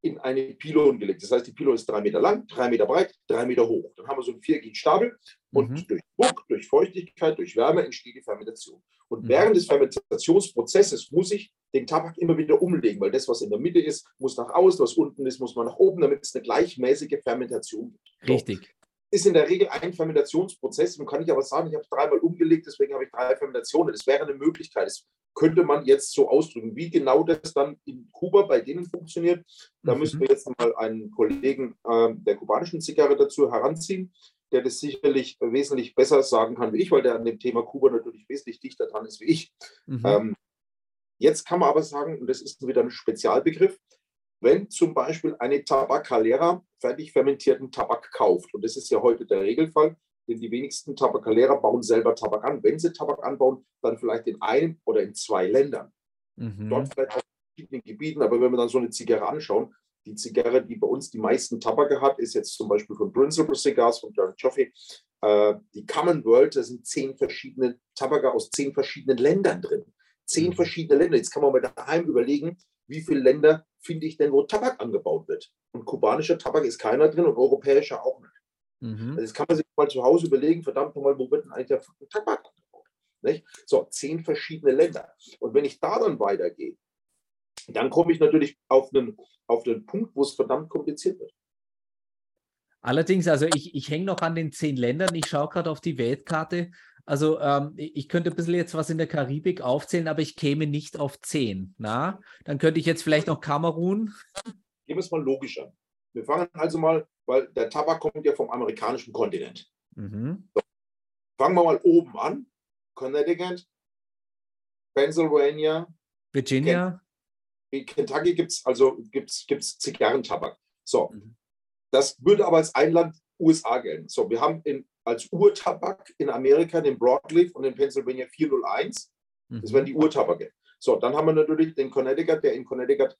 in eine Pylon gelegt. Das heißt, die Pylon ist drei Meter lang, drei Meter breit, drei Meter hoch. Dann haben wir so einen viereckigen Stapel und mhm. durch Druck, durch Feuchtigkeit, durch Wärme entsteht die Fermentation. Und mhm. während des Fermentationsprozesses muss ich den Tabak immer wieder umlegen, weil das, was in der Mitte ist, muss nach außen, was unten ist, muss man nach oben, damit es eine gleichmäßige Fermentation gibt. Richtig. Ist in der Regel ein Fermentationsprozess. Nun kann ich aber sagen, ich habe es dreimal umgelegt, deswegen habe ich drei Fermentationen. Das wäre eine Möglichkeit. Das könnte man jetzt so ausdrücken. Wie genau das dann in Kuba bei denen funktioniert, da mhm. müssen wir jetzt mal einen Kollegen äh, der kubanischen Zigarre dazu heranziehen der das sicherlich wesentlich besser sagen kann wie ich, weil der an dem Thema Kuba natürlich wesentlich dichter dran ist wie ich. Mhm. Ähm, jetzt kann man aber sagen, und das ist wieder ein Spezialbegriff, wenn zum Beispiel eine Tabacalera fertig fermentierten Tabak kauft, und das ist ja heute der Regelfall, denn die wenigsten Tabacalera bauen selber Tabak an. Wenn sie Tabak anbauen, dann vielleicht in einem oder in zwei Ländern. Mhm. Dort vielleicht auf verschiedenen Gebieten, aber wenn wir dann so eine Zigarre anschauen, die Zigarre, die bei uns die meisten Tabake hat, ist jetzt zum Beispiel von Principal Cigars, von Jared Joffe. Äh, die Common World, da sind zehn verschiedene Tabake aus zehn verschiedenen Ländern drin. Zehn mhm. verschiedene Länder. Jetzt kann man mal daheim überlegen, wie viele Länder finde ich denn, wo Tabak angebaut wird. Und kubanischer Tabak ist keiner drin und europäischer auch nicht. Mhm. Also jetzt kann man sich mal zu Hause überlegen, verdammt nochmal, wo wird denn eigentlich der Tabak angebaut? Nicht? So, zehn verschiedene Länder. Und wenn ich da dann weitergehe, dann komme ich natürlich auf einen, auf einen Punkt, wo es verdammt kompliziert wird. Allerdings, also ich, ich hänge noch an den zehn Ländern. Ich schaue gerade auf die Weltkarte. Also ähm, ich könnte ein bisschen jetzt was in der Karibik aufzählen, aber ich käme nicht auf zehn. Na? Dann könnte ich jetzt vielleicht noch Kamerun. Gehen wir es mal logisch an. Wir fangen also mal, weil der Tabak kommt ja vom amerikanischen Kontinent. Mhm. So. Fangen wir mal oben an. Connecticut, Pennsylvania, Virginia. In Kentucky gibt es also gibt's, gibt's Zigarrentabak. So, mhm. das würde aber als Einland USA gelten. So, wir haben in, als Urtabak in Amerika den Broadleaf und in Pennsylvania 401. Mhm. Das wären die Urtabake. So, dann haben wir natürlich den Connecticut, der in Connecticut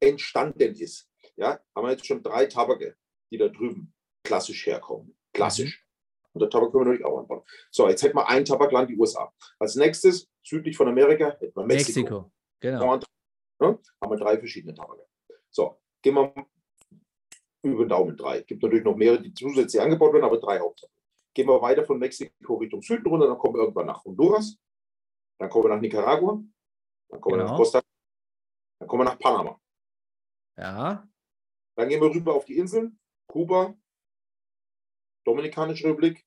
entstanden ist. Ja, haben wir jetzt schon drei Tabake, die da drüben klassisch herkommen. Klassisch. Mhm. Und der Tabak können wir natürlich auch anbauen. So, jetzt hätten wir ein Tabakland, die USA. Als nächstes, südlich von Amerika, hätten wir Mexiko. Mexiko, genau. Ne? Haben wir drei verschiedene Tabake. So, gehen wir über den Daumen drei. Es gibt natürlich noch mehrere, die zusätzlich angebaut werden, aber drei Hauptsachen. Gehen wir weiter von Mexiko Richtung Süden runter, dann kommen wir irgendwann nach Honduras, dann kommen wir nach Nicaragua, dann kommen genau. wir nach genau. Costa, dann kommen wir nach Panama. Ja. Dann gehen wir rüber auf die Inseln, Kuba, Dominikanische Republik,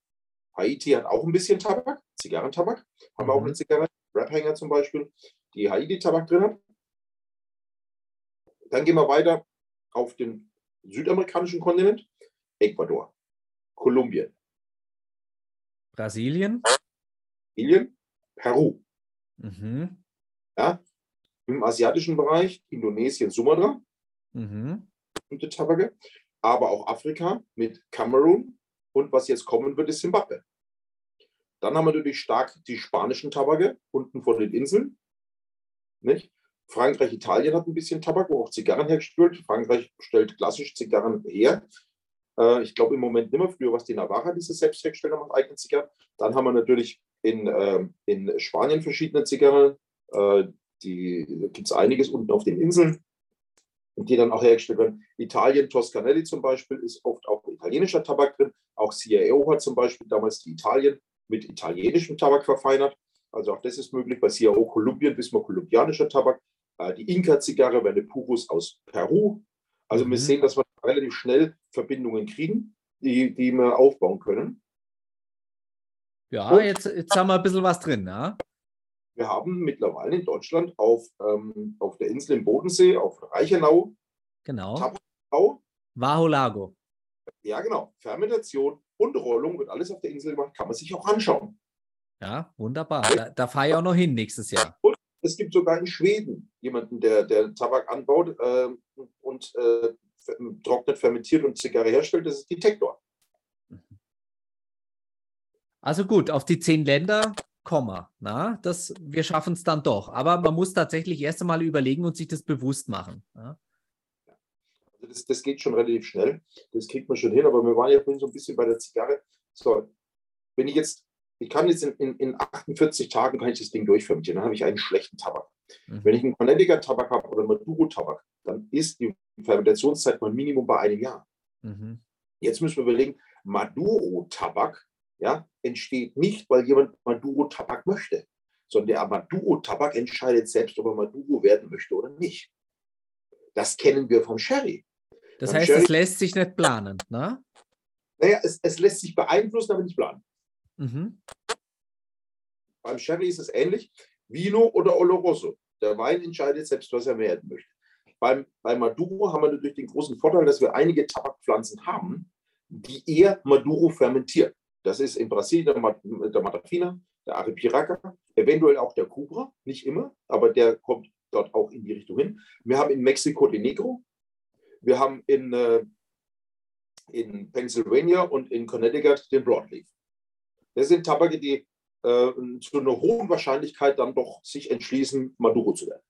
Haiti hat auch ein bisschen Tabak, Zigarrentabak, haben mhm. wir auch eine Zigarre, Raphanger zum Beispiel, die Haiti-Tabak drin hat. Dann gehen wir weiter auf den südamerikanischen Kontinent, Ecuador, Kolumbien, Brasilien, Brasilien Peru. Mhm. Ja, Im asiatischen Bereich Indonesien, Sumatra, mhm. Tabake, aber auch Afrika mit Kamerun und was jetzt kommen wird, ist Simbabwe. Dann haben wir natürlich stark die spanischen Tabake unten von den Inseln. Nicht? Frankreich, Italien hat ein bisschen Tabak, wo auch Zigarren hergestellt. Frankreich stellt klassisch Zigarren her. Äh, ich glaube im Moment nicht mehr. Früher was die Navarra, diese selbst hergestellt haben, eigenen Zigarren. Dann haben wir natürlich in, äh, in Spanien verschiedene Zigarren. Äh, die gibt es einiges unten auf den Inseln, die dann auch hergestellt werden. Italien, Toscanelli zum Beispiel, ist oft auch italienischer Tabak drin. Auch CIO hat zum Beispiel damals die Italien mit italienischem Tabak verfeinert. Also auch das ist möglich. Bei CIO Kolumbien wissen wir kolumbianischer Tabak. Äh, die Inka-Zigarre wäre eine Purus aus Peru. Also mhm. wir sehen, dass wir relativ schnell Verbindungen kriegen, die, die wir aufbauen können. Ja, Und jetzt, jetzt haben wir ein bisschen was drin. Ja? Wir haben mittlerweile in Deutschland auf, ähm, auf der Insel im Bodensee, auf Reichenau, genau. Tabakau, Vaholago. Ja, genau. Fermentation und Rollung wird alles auf der Insel gemacht, kann man sich auch anschauen. Ja, wunderbar. Da, da fahre ich auch noch hin nächstes Jahr. Und es gibt sogar in Schweden jemanden, der, der Tabak anbaut äh, und äh, trocknet, fermentiert und Zigarre herstellt. Das ist Detektor. Also gut, auf die zehn Länder Komma. Na, das, wir schaffen es dann doch. Aber man muss tatsächlich erst einmal überlegen und sich das bewusst machen. Ja? Also das, das, geht schon relativ schnell. Das kriegt man schon hin. Aber wir waren ja vorhin so ein bisschen bei der Zigarre. So, wenn ich jetzt ich kann jetzt in, in, in 48 Tagen kann ich das Ding durchfermentieren, dann habe ich einen schlechten Tabak. Mhm. Wenn ich einen Connecticut-Tabak habe oder Maduro-Tabak, dann ist die Fermentationszeit mal Minimum bei einem Jahr. Mhm. Jetzt müssen wir überlegen, Maduro-Tabak ja, entsteht nicht, weil jemand Maduro-Tabak möchte, sondern der Maduro-Tabak entscheidet selbst, ob er Maduro werden möchte oder nicht. Das kennen wir vom Sherry. Das heißt, Sherry, es lässt sich nicht planen, ne? Naja, es, es lässt sich beeinflussen, aber nicht planen. Mhm. Beim Sherry ist es ähnlich. Vino oder Oloroso. Der Wein entscheidet selbst, was er werden möchte. Beim, beim Maduro haben wir natürlich den großen Vorteil, dass wir einige Tabakpflanzen haben, die eher Maduro fermentieren. Das ist in Brasilien der, der Matafina, der Aripiraca, eventuell auch der Cubra, nicht immer, aber der kommt dort auch in die Richtung hin. Wir haben in Mexiko den Negro, wir haben in, äh, in Pennsylvania und in Connecticut den Broadleaf. Das sind Tabake, die äh, zu einer hohen Wahrscheinlichkeit dann doch sich entschließen, Maduro zu werden.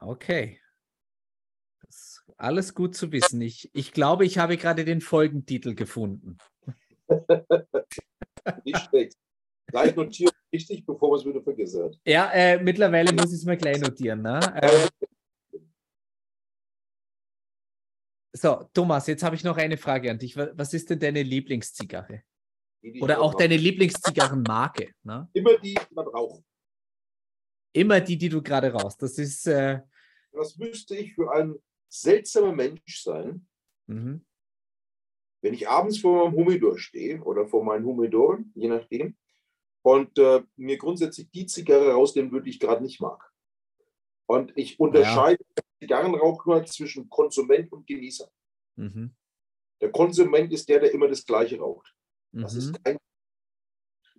Okay. alles gut zu wissen. Ich, ich glaube, ich habe gerade den Folgentitel gefunden. Nicht schlecht. Gleich notieren, richtig, bevor wir es wieder vergessen. Ja, äh, mittlerweile muss ich es mal gleich notieren. Ne? Äh, so, Thomas, jetzt habe ich noch eine Frage an dich. Was ist denn deine Lieblingszigarre? Die, Oder auch deine Lieblingszigarrenmarke. Ne? Immer die, die man raucht. Immer die, die du gerade rauchst. Das ist. Äh, Was müsste ich für ein seltsamer Mensch sein, mhm. wenn ich abends vor meinem Humidor stehe oder vor meinen Humidoren, je nachdem, und äh, mir grundsätzlich die Zigarre rausnehmen würde, die ich gerade nicht mag. Und ich unterscheide ja. Zigarrenrauch nur zwischen Konsument und Genießer. Mhm. Der Konsument ist der, der immer das Gleiche raucht. Das, mhm. ist kein,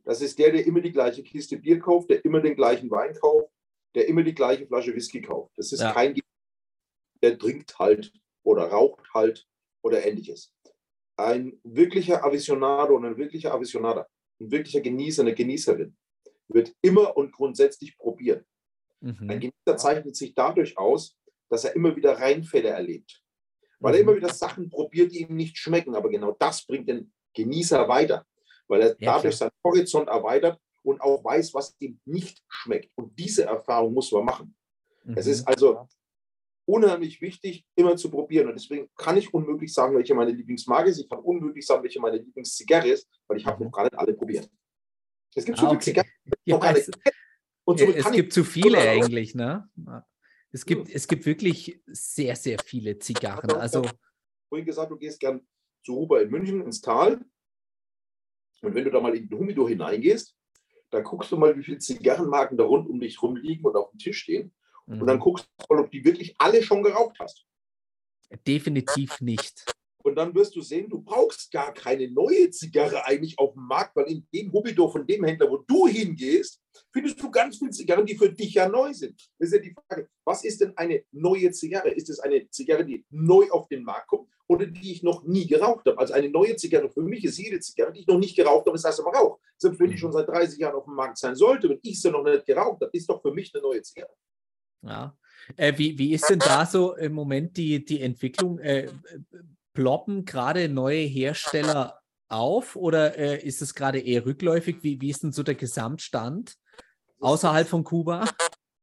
das ist der, der immer die gleiche Kiste Bier kauft, der immer den gleichen Wein kauft, der immer die gleiche Flasche Whisky kauft. Das ist ja. kein, der trinkt halt oder raucht halt oder ähnliches. Ein wirklicher Avisionado und ein wirklicher Avisionada, ein wirklicher Genießer, eine Genießerin, wird immer und grundsätzlich probieren. Mhm. Ein Genießer zeichnet sich dadurch aus, dass er immer wieder Reinfälle erlebt. Weil er mhm. immer wieder Sachen probiert, die ihm nicht schmecken. Aber genau das bringt den Genießer weiter. Weil er ja, dadurch seinen Horizont erweitert und auch weiß, was ihm nicht schmeckt. Und diese Erfahrung muss man machen. Mhm. Es ist also unheimlich wichtig, immer zu probieren. Und deswegen kann ich unmöglich sagen, welche meine Lieblingsmarke ist. Ich kann unmöglich sagen, welche meine Lieblingszigarre ist, weil ich habe mhm. noch gar nicht alle probiert. Es gibt ah, so viele okay. Zigarren. Ja, es, und es gibt zu viele eigentlich, ne? Es gibt, es gibt wirklich sehr, sehr viele Zigarren. Also, vorhin gesagt, du gehst gern zu Huber in München ins Tal. Und wenn du da mal in den Humido hineingehst, dann guckst du mal, wie viele Zigarrenmarken da rund um dich rumliegen und auf dem Tisch stehen. Mhm. Und dann mhm. guckst du mal, ob die wirklich alle schon geraucht hast. Definitiv nicht. Und dann wirst du sehen, du brauchst gar keine neue Zigarre eigentlich auf dem Markt, weil in dem Humidor von dem Händler, wo du hingehst, findest du ganz viele Zigarren, die für dich ja neu sind. Das ist ja die Frage, was ist denn eine neue Zigarre? Ist es eine Zigarre, die neu auf den Markt kommt oder die ich noch nie geraucht habe? Also eine neue Zigarre für mich ist jede Zigarre, die ich noch nicht geraucht habe, das heißt aber rauche. Selbst wenn die schon seit 30 Jahren auf dem Markt sein sollte, wenn ich sie noch nicht geraucht habe, ist doch für mich eine neue Zigarre. Ja. Äh, wie, wie ist denn da so im Moment die, die Entwicklung? Äh, ploppen gerade neue Hersteller auf oder äh, ist es gerade eher rückläufig? Wie, wie ist denn so der Gesamtstand außerhalb von Kuba?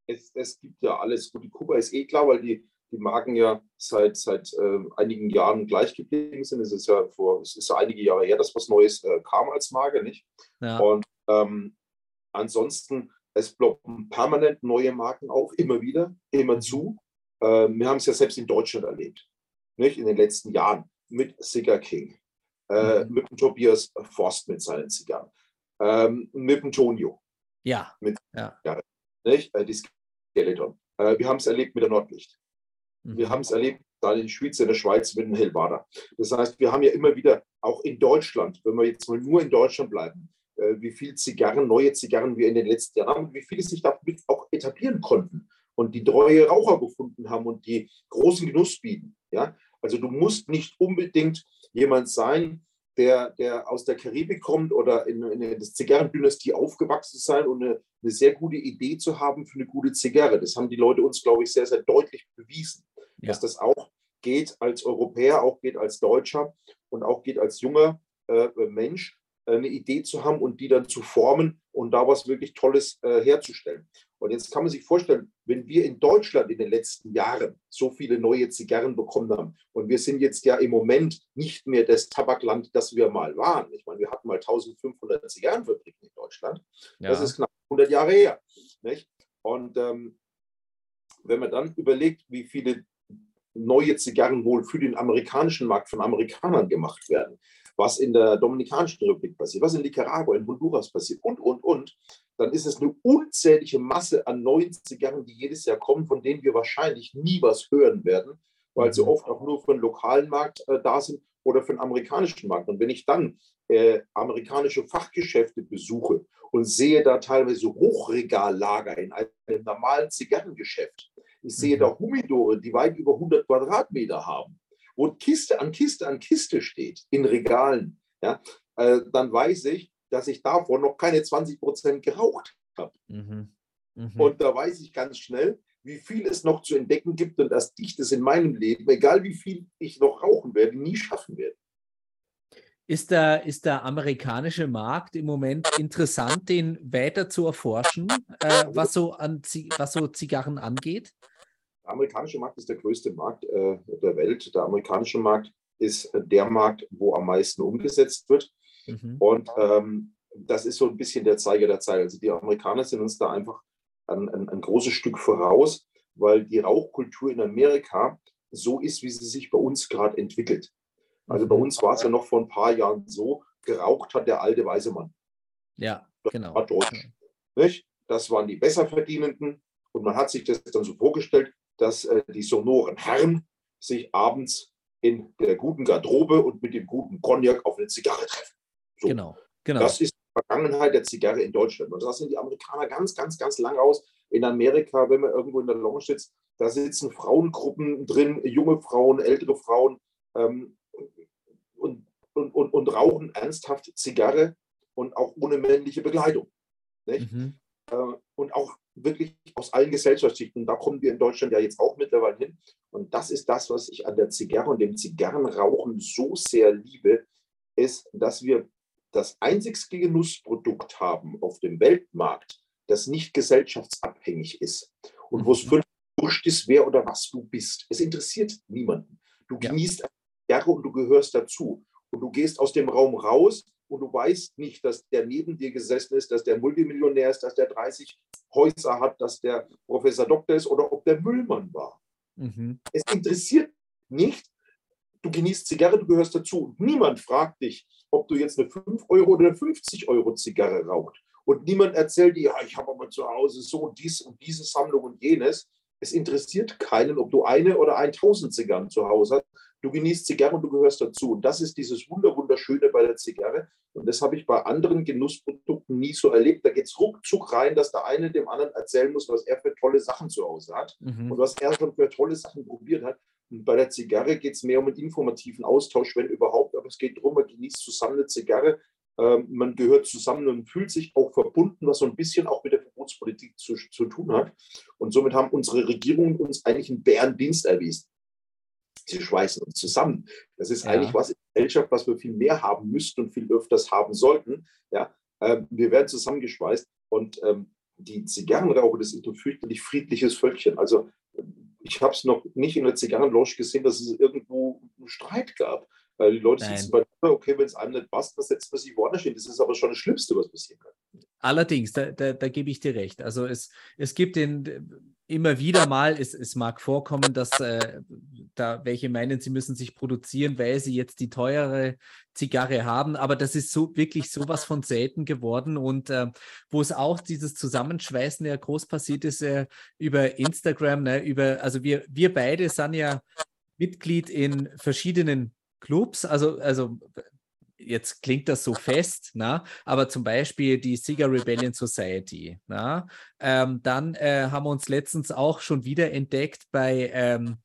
Es, es gibt ja alles. Gut, Kuba ist eh klar, weil die, die Marken ja seit, seit äh, einigen Jahren gleich geblieben sind. Es ist ja vor, es ist ja einige Jahre her, dass was Neues äh, kam als Marke, nicht? Ja. Und ähm, ansonsten, es ploppen permanent neue Marken auf, immer wieder, immer zu. Äh, wir haben es ja selbst in Deutschland erlebt nicht, in den letzten Jahren mit Cigar King, äh, mhm. mit dem Tobias Forst mit seinen Zigarren, ähm, mit dem Tonio. Ja. Mit, ja. nicht? Äh, die Skeleton. Äh, wir haben es erlebt mit der Nordlicht. Mhm. Wir haben es erlebt da in Schweiz, in der Schweiz mit dem Hellbader. Das heißt, wir haben ja immer wieder, auch in Deutschland, wenn wir jetzt mal nur in Deutschland bleiben, äh, wie viele Zigarren, neue Zigarren wir in den letzten Jahren haben wie viele sich damit auch etablieren konnten und die treue Raucher gefunden haben und die großen Genuss bieten. Ja? Also du musst nicht unbedingt jemand sein, der, der aus der Karibik kommt oder in, in der Zigarrendynastie aufgewachsen sein und eine, eine, sehr gute Idee zu haben für eine gute Zigarre. Das haben die Leute uns, glaube ich, sehr, sehr deutlich bewiesen, ja. dass das auch geht als Europäer, auch geht als Deutscher und auch geht als junger äh, Mensch, äh, eine Idee zu haben und die dann zu formen und da was wirklich Tolles äh, herzustellen. Und jetzt kann man sich vorstellen, wenn wir in Deutschland in den letzten Jahren so viele neue Zigarren bekommen haben und wir sind jetzt ja im Moment nicht mehr das Tabakland, das wir mal waren. Ich meine, wir hatten mal 1500 Zigarrenfabriken in Deutschland. Ja. Das ist knapp 100 Jahre her. Nicht? Und ähm, wenn man dann überlegt, wie viele neue Zigarren wohl für den amerikanischen Markt von Amerikanern gemacht werden, was in der Dominikanischen Republik passiert, was in Nicaragua, in Honduras passiert und, und, und, dann ist es eine unzählige Masse an neuen Zigarren, die jedes Jahr kommen, von denen wir wahrscheinlich nie was hören werden, weil sie mhm. oft auch nur für den lokalen Markt äh, da sind oder für den amerikanischen Markt. Und wenn ich dann äh, amerikanische Fachgeschäfte besuche und sehe da teilweise Hochregallager in einem normalen Zigarrengeschäft, ich sehe mhm. da Humidore, die weit über 100 Quadratmeter haben, wo Kiste an Kiste an Kiste steht in Regalen, ja, äh, dann weiß ich, dass ich davon noch keine 20 Prozent geraucht habe. Mhm. Mhm. Und da weiß ich ganz schnell, wie viel es noch zu entdecken gibt und dass ich das in meinem Leben, egal wie viel ich noch rauchen werde, nie schaffen werde. Ist der, ist der amerikanische Markt im Moment interessant, den weiter zu erforschen, äh, was, so an, was so Zigarren angeht? Der amerikanische Markt ist der größte Markt äh, der Welt. Der amerikanische Markt ist der Markt, wo am meisten umgesetzt wird. Mhm. Und ähm, das ist so ein bisschen der Zeiger der Zeit. Also die Amerikaner sind uns da einfach ein, ein, ein großes Stück voraus, weil die Rauchkultur in Amerika so ist, wie sie sich bei uns gerade entwickelt. Also bei mhm. uns war es ja noch vor ein paar Jahren so, geraucht hat der alte weiße Mann. Ja, das genau. war deutsch. Nicht? Das waren die Besserverdienenden. Und man hat sich das dann so vorgestellt, dass äh, die sonoren Herren sich abends in der guten Garderobe und mit dem guten Cognac auf eine Zigarre treffen. So. Genau, genau. Das ist die Vergangenheit der Zigarre in Deutschland. Und da sind die Amerikaner ganz, ganz, ganz lang raus. In Amerika, wenn man irgendwo in der Lounge sitzt, da sitzen Frauengruppen drin, junge Frauen, ältere Frauen ähm, und, und, und, und, rauchen ernsthaft Zigarre und auch ohne männliche Begleitung. Mhm. Äh, und auch wirklich aus allen Gesellschaftsschichten. Da kommen wir in Deutschland ja jetzt auch mittlerweile hin. Und das ist das, was ich an der Zigarre und dem Zigarrenrauchen so sehr liebe, ist, dass wir das einzigste Genussprodukt haben auf dem Weltmarkt, das nicht gesellschaftsabhängig ist und wo es mhm. völlig wurscht ist, wer oder was du bist. Es interessiert niemanden. Du genießt Zigarre und du gehörst dazu. Und du gehst aus dem Raum raus und du weißt nicht, dass der neben dir gesessen ist, dass der Multimillionär ist, dass der 30 Häuser hat, dass der Professor Doktor ist oder ob der Müllmann war. Mhm. Es interessiert nicht. Du genießt Zigarre, du gehörst dazu. Und niemand fragt dich, ob du jetzt eine 5 Euro oder eine 50 Euro Zigarre raucht. Und niemand erzählt dir, ja, ich habe aber zu Hause so dies und diese Sammlung und jenes. Es interessiert keinen, ob du eine oder 1000 Zigarren zu Hause hast. Du genießt Zigarre und du gehörst dazu. Und das ist dieses Wunder, Wunderschöne bei der Zigarre. Und das habe ich bei anderen Genussprodukten nie so erlebt. Da geht es ruckzuck rein, dass der eine dem anderen erzählen muss, was er für tolle Sachen zu Hause hat mhm. und was er schon für tolle Sachen probiert hat. Und bei der Zigarre geht es mehr um einen informativen Austausch, wenn überhaupt. Aber es geht darum, man genießt zusammen eine Zigarre. Ähm, man gehört zusammen und fühlt sich auch verbunden, was so ein bisschen auch mit der Verbotspolitik zu, zu tun hat. Und somit haben unsere Regierungen uns eigentlich einen Bärendienst erwiesen. Sie schweißen uns zusammen. Das ist ja. eigentlich was in der Gesellschaft, was wir viel mehr haben müssten und viel öfters haben sollten. Ja, ähm, wir werden zusammengeschweißt und ähm, die Zigarrenraucher, das ist ein fürchterlich friedliches Völkchen. Also ich habe es noch nicht in der Zigarrenlounge gesehen, dass es irgendwo einen Streit gab. Weil die Leute Nein. sitzen bei, okay, wenn es einem nicht passt, dann setzt man sich woanders hin. Das ist aber schon das Schlimmste, was passieren kann. Allerdings, da, da, da gebe ich dir recht. Also es, es gibt den, immer wieder mal, es, es mag vorkommen, dass äh, da welche meinen, sie müssen sich produzieren, weil sie jetzt die teure Zigarre haben, aber das ist so wirklich sowas von selten geworden. Und äh, wo es auch dieses Zusammenschweißen ja groß passiert ist äh, über Instagram, ne, über, also wir, wir beide sind ja Mitglied in verschiedenen Clubs, also, also jetzt klingt das so fest, na? aber zum Beispiel die Cigar Rebellion Society. Na? Ähm, dann äh, haben wir uns letztens auch schon wieder entdeckt bei ähm,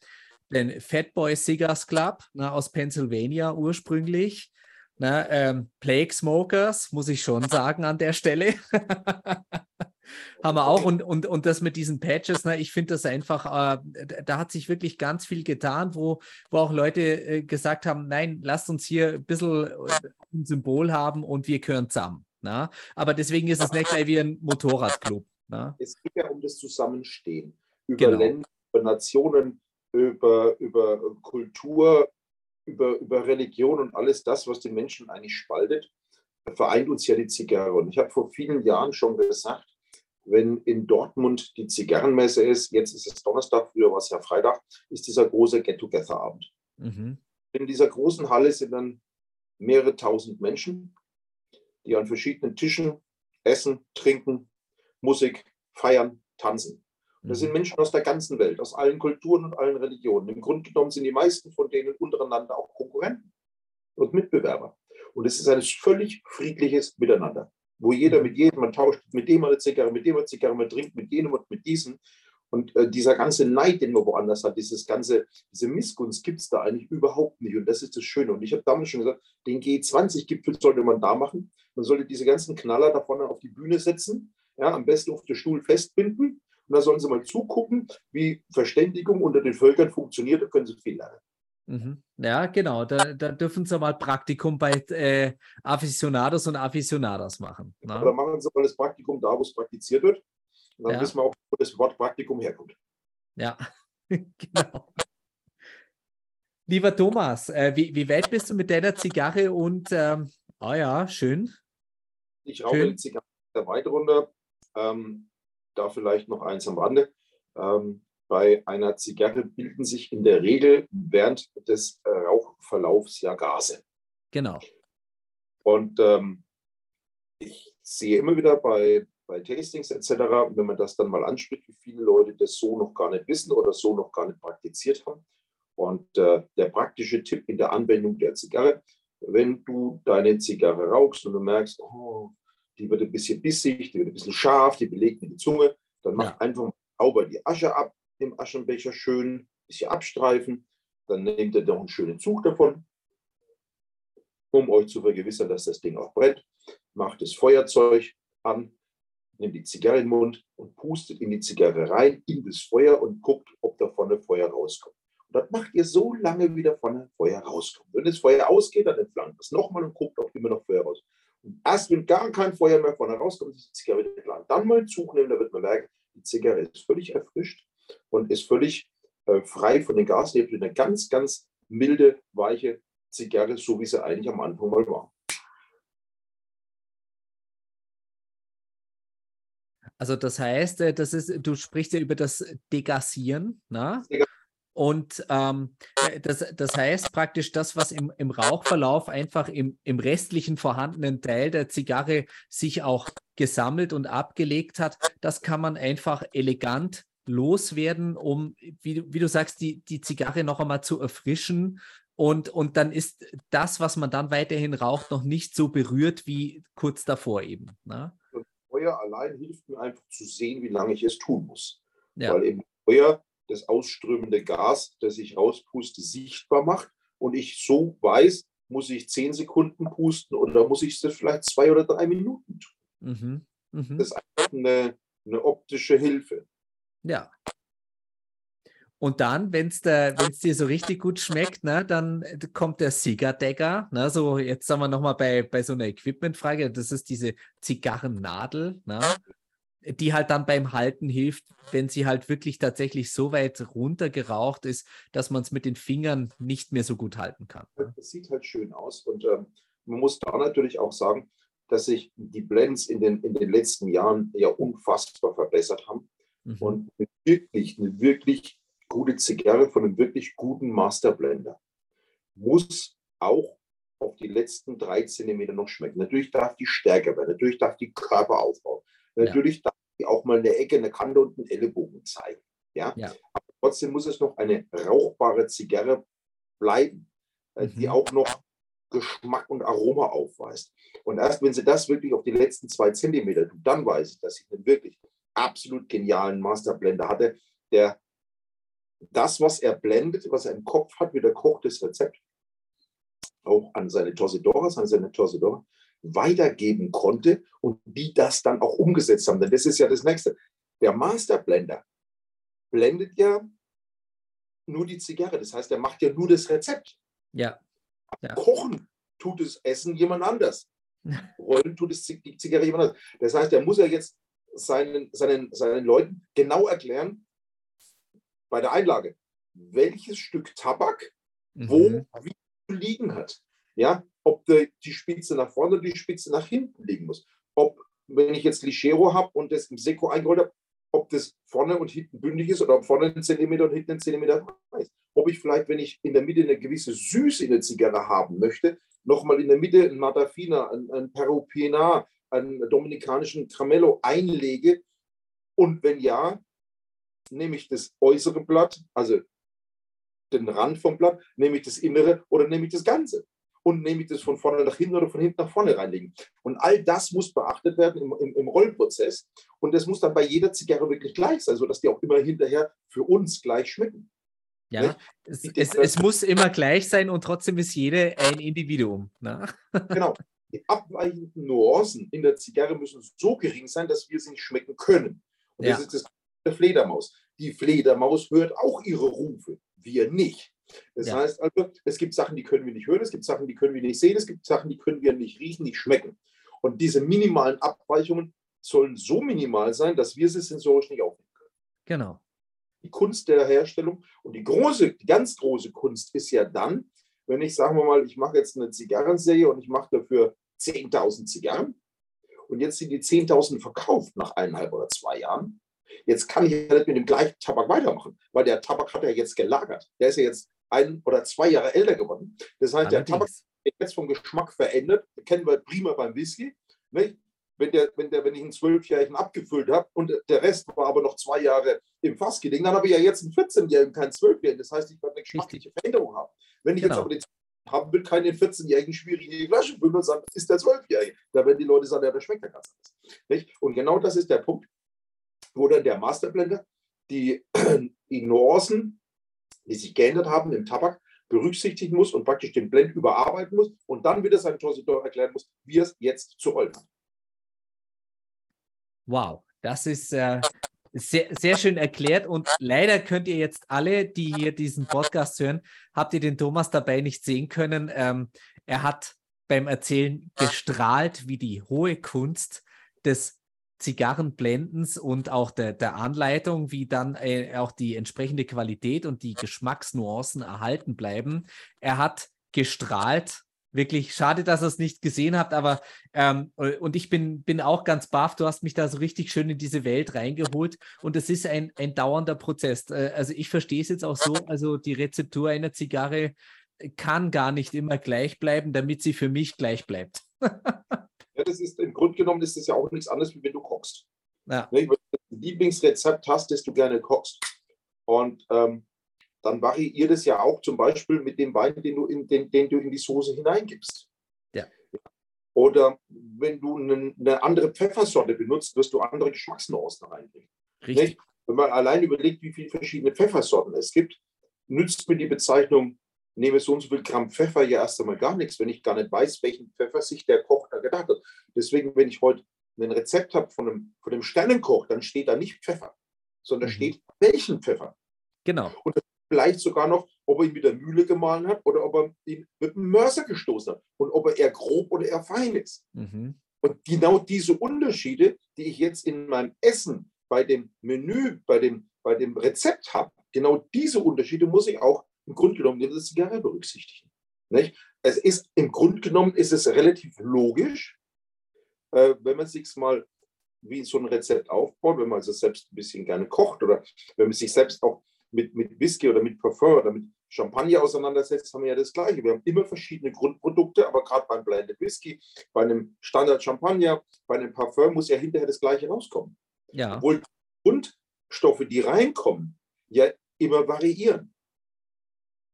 den Fatboy Cigars Club na, aus Pennsylvania ursprünglich. Na, ähm, Plague Smokers, muss ich schon sagen an der Stelle. haben wir auch. Und, und, und das mit diesen Patches, ne, ich finde das einfach, äh, da hat sich wirklich ganz viel getan, wo, wo auch Leute äh, gesagt haben, nein, lasst uns hier ein bisschen äh, ein Symbol haben und wir gehören zusammen. Ne? Aber deswegen ist es nicht gleich wie ein Motorradclub. Ne? Es geht ja um das Zusammenstehen. Über genau. Länder, über Nationen, über, über Kultur, über, über Religion und alles das, was die Menschen eigentlich spaltet, vereint uns ja die Zigarre. Und ich habe vor vielen Jahren schon gesagt, wenn in Dortmund die Zigarrenmesse ist, jetzt ist es Donnerstag, früher war es ja Freitag, ist dieser große Get-Together-Abend. Mhm. In dieser großen Halle sind dann mehrere tausend Menschen, die an verschiedenen Tischen essen, trinken, Musik, feiern, tanzen. Das sind mhm. Menschen aus der ganzen Welt, aus allen Kulturen und allen Religionen. Im Grunde genommen sind die meisten von denen untereinander auch Konkurrenten und Mitbewerber. Und es ist ein völlig friedliches Miteinander wo jeder mit jedem, man tauscht mit dem eine Zigarre, mit dem eine Zigarre, man trinkt mit jenem und mit diesem. Und äh, dieser ganze Neid, den man woanders hat, dieses ganze, diese Missgunst gibt es da eigentlich überhaupt nicht. Und das ist das Schöne. Und ich habe damals schon gesagt, den G20-Gipfel sollte man da machen. Man sollte diese ganzen Knaller da vorne auf die Bühne setzen, ja, am besten auf den Stuhl festbinden. Und da sollen sie mal zugucken, wie Verständigung unter den Völkern funktioniert. Da können sie viel lernen. Mhm. Ja, genau. Da, da, dürfen Sie mal Praktikum bei äh, Aficionados und Aficionadas machen. Ne? Da machen Sie mal das Praktikum da, wo es praktiziert wird. Und dann ja. wissen wir auch, wo das Wort Praktikum herkommt. Ja, genau. Lieber Thomas, äh, wie, wie weit bist du mit deiner Zigarre und, ähm, ah ja, schön. Ich rauche schön. die Zigarre weiter runter. Ähm, da vielleicht noch eins am Rande. Ähm, bei einer Zigarre bilden sich in der Regel während des äh, Rauchverlaufs ja Gase. Genau. Und ähm, ich sehe immer wieder bei, bei Tastings etc., wenn man das dann mal anspricht, wie viele Leute das so noch gar nicht wissen oder so noch gar nicht praktiziert haben. Und äh, der praktische Tipp in der Anwendung der Zigarre, wenn du deine Zigarre rauchst und du merkst, oh, die wird ein bisschen bissig, die wird ein bisschen scharf, die belegt mir die Zunge, Dann macht ja. einfach sauber die Asche ab im Aschenbecher schön, bisschen abstreifen. Dann nehmt ihr noch einen schönen Zug davon, um euch zu vergewissern, dass das Ding auch brennt. Macht das Feuerzeug an, nimmt die Zigarre in den Mund und pustet in die Zigarre rein, in das Feuer und guckt, ob da vorne Feuer rauskommt. Und das macht ihr so lange, wie da vorne Feuer rauskommt. Wenn das Feuer ausgeht, dann entflammt es nochmal und guckt, ob immer noch Feuer rauskommt. Und erst wenn gar kein Feuer mehr vorne rauskommt, ist die Zigarre wieder klar. Dann mal einen Zug nehmen, da wird man merken, die Zigarre ist völlig erfrischt und ist völlig äh, frei von den Gasnebeln. Eine ganz, ganz milde, weiche Zigarre, so wie sie eigentlich am Anfang mal war. Also das heißt, äh, das ist, du sprichst ja über das Degassieren, ne? Und ähm, äh, das, das heißt praktisch, das, was im, im Rauchverlauf einfach im, im restlichen vorhandenen Teil der Zigarre sich auch gesammelt und abgelegt hat, das kann man einfach elegant loswerden, um, wie, wie du sagst, die, die Zigarre noch einmal zu erfrischen. Und, und dann ist das, was man dann weiterhin raucht, noch nicht so berührt wie kurz davor eben. Ne? Feuer allein hilft mir einfach zu sehen, wie lange ich es tun muss. Ja. Weil im Feuer das ausströmende Gas, das ich rauspuste, sichtbar macht und ich so weiß, muss ich zehn Sekunden pusten oder muss ich es vielleicht zwei oder drei Minuten tun. Mhm. Mhm. Das ist einfach eine, eine optische Hilfe. Ja. Und dann, wenn es dir so richtig gut schmeckt, ne, dann kommt der Zigardecker. Ne, so, jetzt sind wir nochmal bei, bei so einer Equipmentfrage. Das ist diese Zigarrennadel. Ne? die halt dann beim Halten hilft, wenn sie halt wirklich tatsächlich so weit runtergeraucht ist, dass man es mit den Fingern nicht mehr so gut halten kann. Das sieht halt schön aus und ähm, man muss da natürlich auch sagen, dass sich die Blends in den, in den letzten Jahren ja unfassbar verbessert haben mhm. und wirklich eine wirklich gute Zigarre von einem wirklich guten Masterblender muss auch auf die letzten drei Zentimeter noch schmecken. Natürlich darf die stärker werden, natürlich darf die Körper aufbauen, Natürlich ja. darf ich auch mal eine Ecke, eine Kante und einen Ellenbogen zeigen. Ja? ja? Aber trotzdem muss es noch eine rauchbare Zigarre bleiben, äh, mhm. die auch noch Geschmack und Aroma aufweist. Und erst wenn sie das wirklich auf die letzten zwei Zentimeter tut, dann weiß ich, dass ich wirklich absolut genialen Masterblender hatte, der das, was er blendet, was er im Kopf hat, wie der Koch das Rezept, auch an seine Torsidoras, an seine Torsidora, weitergeben konnte und die das dann auch umgesetzt haben. Denn das ist ja das Nächste. Der Masterblender blendet ja nur die Zigarre. Das heißt, er macht ja nur das Rezept. Ja. ja. Kochen tut das Essen jemand anders. Rollen tut es die Zigarre jemand anders. Das heißt, er muss ja jetzt seinen, seinen, seinen Leuten genau erklären, bei der Einlage, welches Stück Tabak mhm. wo wie zu liegen hat. Ja, ob die, die Spitze nach vorne oder die Spitze nach hinten liegen muss. Ob, wenn ich jetzt Lichero habe und das im Seko eingerollt habe, ob das vorne und hinten bündig ist oder ob vorne einen Zentimeter und hinten einen Zentimeter ist. Ob ich vielleicht, wenn ich in der Mitte eine gewisse Süße in der Zigarre haben möchte, nochmal in der Mitte ein Matafina, ein, ein Perupena, einen dominikanischen Tramello einlege. Und wenn ja, nehme ich das äußere Blatt, also den Rand vom Blatt, nehme ich das innere oder nehme ich das Ganze und nehme ich das von vorne nach hinten oder von hinten nach vorne reinlegen. Und all das muss beachtet werden im, im, im Rollprozess. Und das muss dann bei jeder Zigarre wirklich gleich sein, sodass die auch immer hinterher für uns gleich schmecken. Ja, es, es, es, muss immer gleich sein und trotzdem ist jede ein Individuum. Ne? Genau. Die abweichenden Nuancen in der Zigarre müssen so gering sein, dass wir sie nicht schmecken können. Und ja. das ist das der Fledermaus. Die Fledermaus hört auch ihre Rufe, wir nicht. Das ja. heißt also, es gibt Sachen, die können wir nicht hören, es gibt Sachen, die können wir nicht sehen, es gibt Sachen, die können wir nicht riechen, nicht schmecken. Und diese minimalen Abweichungen sollen so minimal sein, dass wir sie sensorisch nicht aufnehmen können. Genau. Die Kunst der Herstellung und die große, die ganz große Kunst ist ja dann, wenn ich, sagen wir mal, ich mache jetzt eine Zigarrenserie und ich mache dafür 10.000 Zigarren und jetzt sind die 10.000 verkauft nach eineinhalb oder zwei Jahren. Jetzt kann ich ja nicht mit dem gleichen Tabak weitermachen, weil der Tabak hat ja jetzt gelagert. Der ist ja jetzt ein oder zwei Jahre älter geworden. Das heißt, Allerdings. der Tabak ist jetzt vom Geschmack verändert. Kennen wir prima beim Whisky. Nicht? Wenn, der, wenn, der, wenn ich einen Zwölfjährigen abgefüllt habe und der Rest war aber noch zwei Jahre im Fass gelegen, dann habe ich ja jetzt einen 14-Jährigen, keinen 12-Jährigen. Das heißt, ich werde eine geschmackliche Veränderung haben. Wenn ich genau. jetzt aber den haben will, keinen 14-Jährigen schwierig in die Flasche füllen und sagen, das ist der 12-Jährige. Da werden die Leute sagen, ja, der schmeckt ja ganz anders. Nicht? Und genau das ist der Punkt. wo dann der Masterblender die, die Nuancen, die sich geändert haben im Tabak, berücksichtigen muss und praktisch den Blend überarbeiten muss und dann wieder seinem Torsidor erklären muss, wie es jetzt zu rollen hat. Wow, das ist äh, sehr, sehr schön erklärt und leider könnt ihr jetzt alle, die hier diesen Podcast hören, habt ihr den Thomas dabei nicht sehen können. Ähm, er hat beim Erzählen gestrahlt wie die hohe Kunst des Zigarrenblendens und auch der, der Anleitung, wie dann äh, auch die entsprechende Qualität und die Geschmacksnuancen erhalten bleiben. Er hat gestrahlt. Wirklich schade, dass ihr es nicht gesehen habt, aber ähm, und ich bin, bin auch ganz baff. Du hast mich da so richtig schön in diese Welt reingeholt und es ist ein, ein dauernder Prozess. Äh, also ich verstehe es jetzt auch so, also die Rezeptur einer Zigarre kann gar nicht immer gleich bleiben, damit sie für mich gleich bleibt. Ja, das ist im Grunde genommen ist das ja auch nichts anderes, wie wenn du kochst. Ja. Ne, wenn du ein Lieblingsrezept hast, das du gerne kochst. Und ähm, dann variiert es ja auch zum Beispiel mit dem Wein, den du in, den, den du in die Soße hineingibst. Ja. Oder wenn du eine, eine andere Pfeffersorte benutzt, wirst du andere Geschmacksnuancen reinbringen. Richtig. Nicht? Wenn man allein überlegt, wie viele verschiedene Pfeffersorten es gibt, nützt mir die Bezeichnung nehme so und so viel Gramm Pfeffer ja erst einmal gar nichts, wenn ich gar nicht weiß, welchen Pfeffer sich der Koch da gedacht hat. Deswegen, wenn ich heute ein Rezept habe von einem, von einem Sternenkoch, dann steht da nicht Pfeffer, sondern mhm. steht welchen Pfeffer. Genau. Und vielleicht sogar noch, ob er ihn mit der Mühle gemahlen hat oder ob er ihn mit dem Mörser gestoßen hat und ob er eher grob oder eher fein ist. Mhm. Und genau diese Unterschiede, die ich jetzt in meinem Essen bei dem Menü, bei dem, bei dem Rezept habe, genau diese Unterschiede muss ich auch im Grunde genommen in der Zigarre berücksichtigen. Nicht? Es ist im Grunde genommen ist es relativ logisch, äh, wenn man sich mal wie so ein Rezept aufbaut, wenn man es selbst ein bisschen gerne kocht oder wenn man sich selbst auch mit, mit Whisky oder mit Parfum oder mit Champagner auseinandersetzt, haben wir ja das Gleiche. Wir haben immer verschiedene Grundprodukte, aber gerade beim Blended Whisky, bei einem Standard Champagner, bei einem Parfum muss ja hinterher das Gleiche rauskommen. Ja. Obwohl Grundstoffe, die reinkommen, ja immer variieren.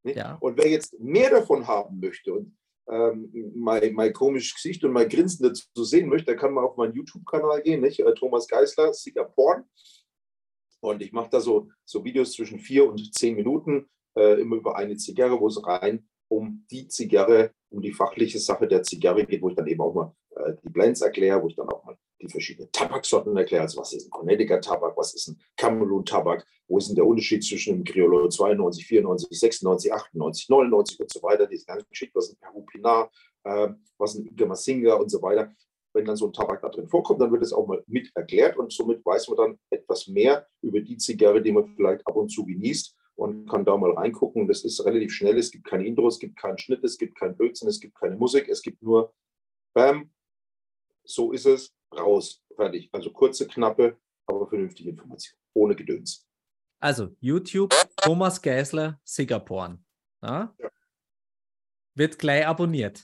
Ja. Und wer jetzt mehr davon haben möchte und ähm, mein, mein komisches Gesicht und mein Grinsen dazu sehen möchte, der kann mal auf meinen YouTube-Kanal gehen, nicht? Äh, Thomas Geisler, Sieger Porn. Und ich mache da so, so Videos zwischen vier und zehn Minuten, äh, immer über eine Zigarre, wo es rein um die Zigarre, um die fachliche Sache der Zigarre geht, wo ich dann eben auch mal äh, die Blends erkläre, wo ich dann auch mal die verschiedenen Tabaksorten erkläre. Also was ist ein Connecticut-Tabak, was ist ein Cameroon-Tabak, wo ist denn der Unterschied zwischen einem Criollo 92, 94, 96, 98, 99 und so weiter, diese ganze Geschichte, was ist ein Peru äh, was ist ein Igama Singer und so weiter. Wenn dann so ein Tabak da drin vorkommt, dann wird es auch mal mit erklärt und somit weiß man dann etwas mehr über die Zigarre, die man vielleicht ab und zu genießt und kann da mal reingucken. Das ist relativ schnell. Es gibt kein Intro, es gibt keinen Schnitt, es gibt keinen Blödsinn, es gibt keine Musik, es gibt nur Bam, so ist es, raus, fertig. Also kurze, knappe, aber vernünftige Information, ohne Gedöns. Also YouTube, Thomas Geisler, Singapore. Ja? ja. Wird gleich abonniert.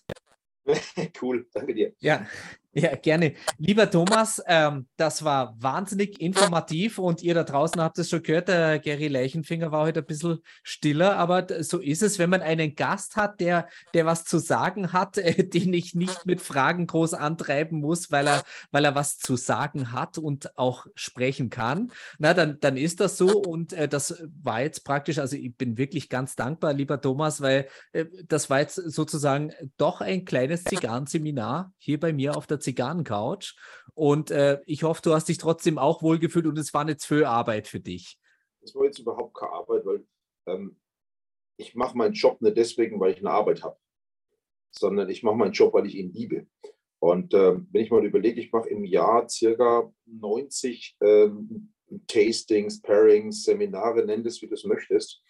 cool, danke dir. Ja, ja, gerne. Lieber Thomas, ähm, das war wahnsinnig informativ und ihr da draußen habt es schon gehört, der Gary Leichenfinger war heute ein bisschen stiller, aber so ist es, wenn man einen Gast hat, der, der was zu sagen hat, äh, den ich nicht mit Fragen groß antreiben muss, weil er, weil er was zu sagen hat und auch sprechen kann. Na, dann, dann ist das so und äh, das war jetzt praktisch, also ich bin wirklich ganz dankbar, lieber Thomas, weil äh, das war jetzt sozusagen doch ein kleines Zigarrenseminar hier bei mir auf der Zigarrencouch. Und äh, ich hoffe, du hast dich trotzdem auch wohlgefühlt und es war nicht viel Arbeit für dich. Es war jetzt überhaupt keine Arbeit, weil ähm, ich mache meinen Job nicht deswegen, weil ich eine Arbeit habe, sondern ich mache meinen Job, weil ich ihn liebe. Und ähm, wenn ich mal überlege, ich mache im Jahr circa 90 ähm, Tastings, Pairings, Seminare, nenn es, wie du es möchtest.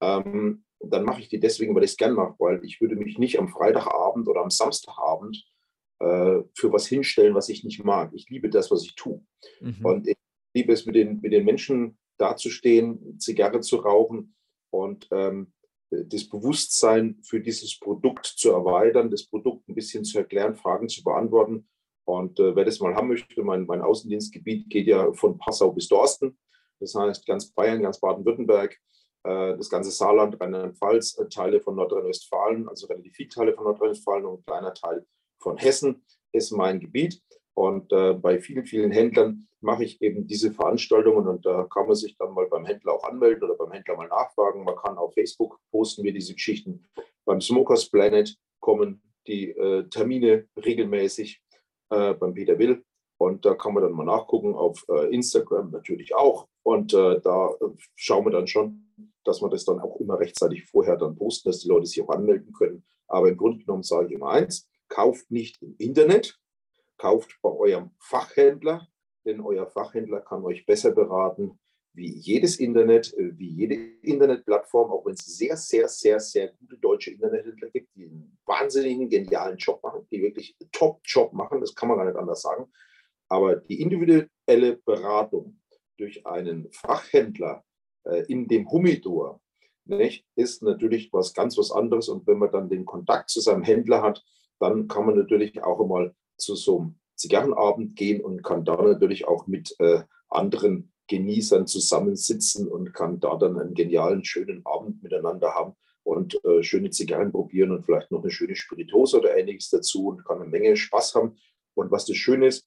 Ähm, dann mache ich die deswegen, weil ich es gern mache, weil ich würde mich nicht am Freitagabend oder am Samstagabend äh, für was hinstellen, was ich nicht mag. Ich liebe das, was ich tue. Mhm. Und ich liebe es, mit den, mit den Menschen dazustehen, Zigarre zu rauchen und ähm, das Bewusstsein für dieses Produkt zu erweitern, das Produkt ein bisschen zu erklären, Fragen zu beantworten. Und äh, wer das mal haben möchte, mein, mein Außendienstgebiet geht ja von Passau bis Dorsten. Das heißt, ganz Bayern, ganz Baden-Württemberg, äh, das ganze Saarland, Rheinland-Pfalz, äh, Teile von Nordrhein-Westfalen, also relativ viele Teile von Nordrhein-Westfalen und ein kleiner Teil von Hessen ist mein Gebiet. Und äh, bei vielen, vielen Händlern mache ich eben diese Veranstaltungen und da kann man sich dann mal beim Händler auch anmelden oder beim Händler mal nachfragen. Man kann auf Facebook posten wir diese Geschichten. Beim Smokers Planet kommen die äh, Termine regelmäßig äh, beim Peter Will. Und da kann man dann mal nachgucken, auf äh, Instagram natürlich auch. Und äh, da äh, schauen wir dann schon, dass wir das dann auch immer rechtzeitig vorher dann posten, dass die Leute sich auch anmelden können. Aber im Grunde genommen sage ich immer eins, kauft nicht im Internet, kauft bei eurem Fachhändler, denn euer Fachhändler kann euch besser beraten wie jedes Internet, äh, wie jede Internetplattform, auch wenn es sehr, sehr, sehr, sehr gute deutsche Internethändler gibt, die einen wahnsinnigen, genialen Job machen, die wirklich einen Top-Job machen, das kann man gar nicht anders sagen. Aber die individuelle Beratung durch einen Fachhändler äh, in dem Humidor nicht, ist natürlich was ganz was anderes. Und wenn man dann den Kontakt zu seinem Händler hat, dann kann man natürlich auch einmal zu so einem Zigarrenabend gehen und kann da natürlich auch mit äh, anderen Genießern zusammensitzen und kann da dann einen genialen, schönen Abend miteinander haben und äh, schöne Zigarren probieren und vielleicht noch eine schöne Spiritose oder ähnliches dazu und kann eine Menge Spaß haben. Und was das Schöne ist,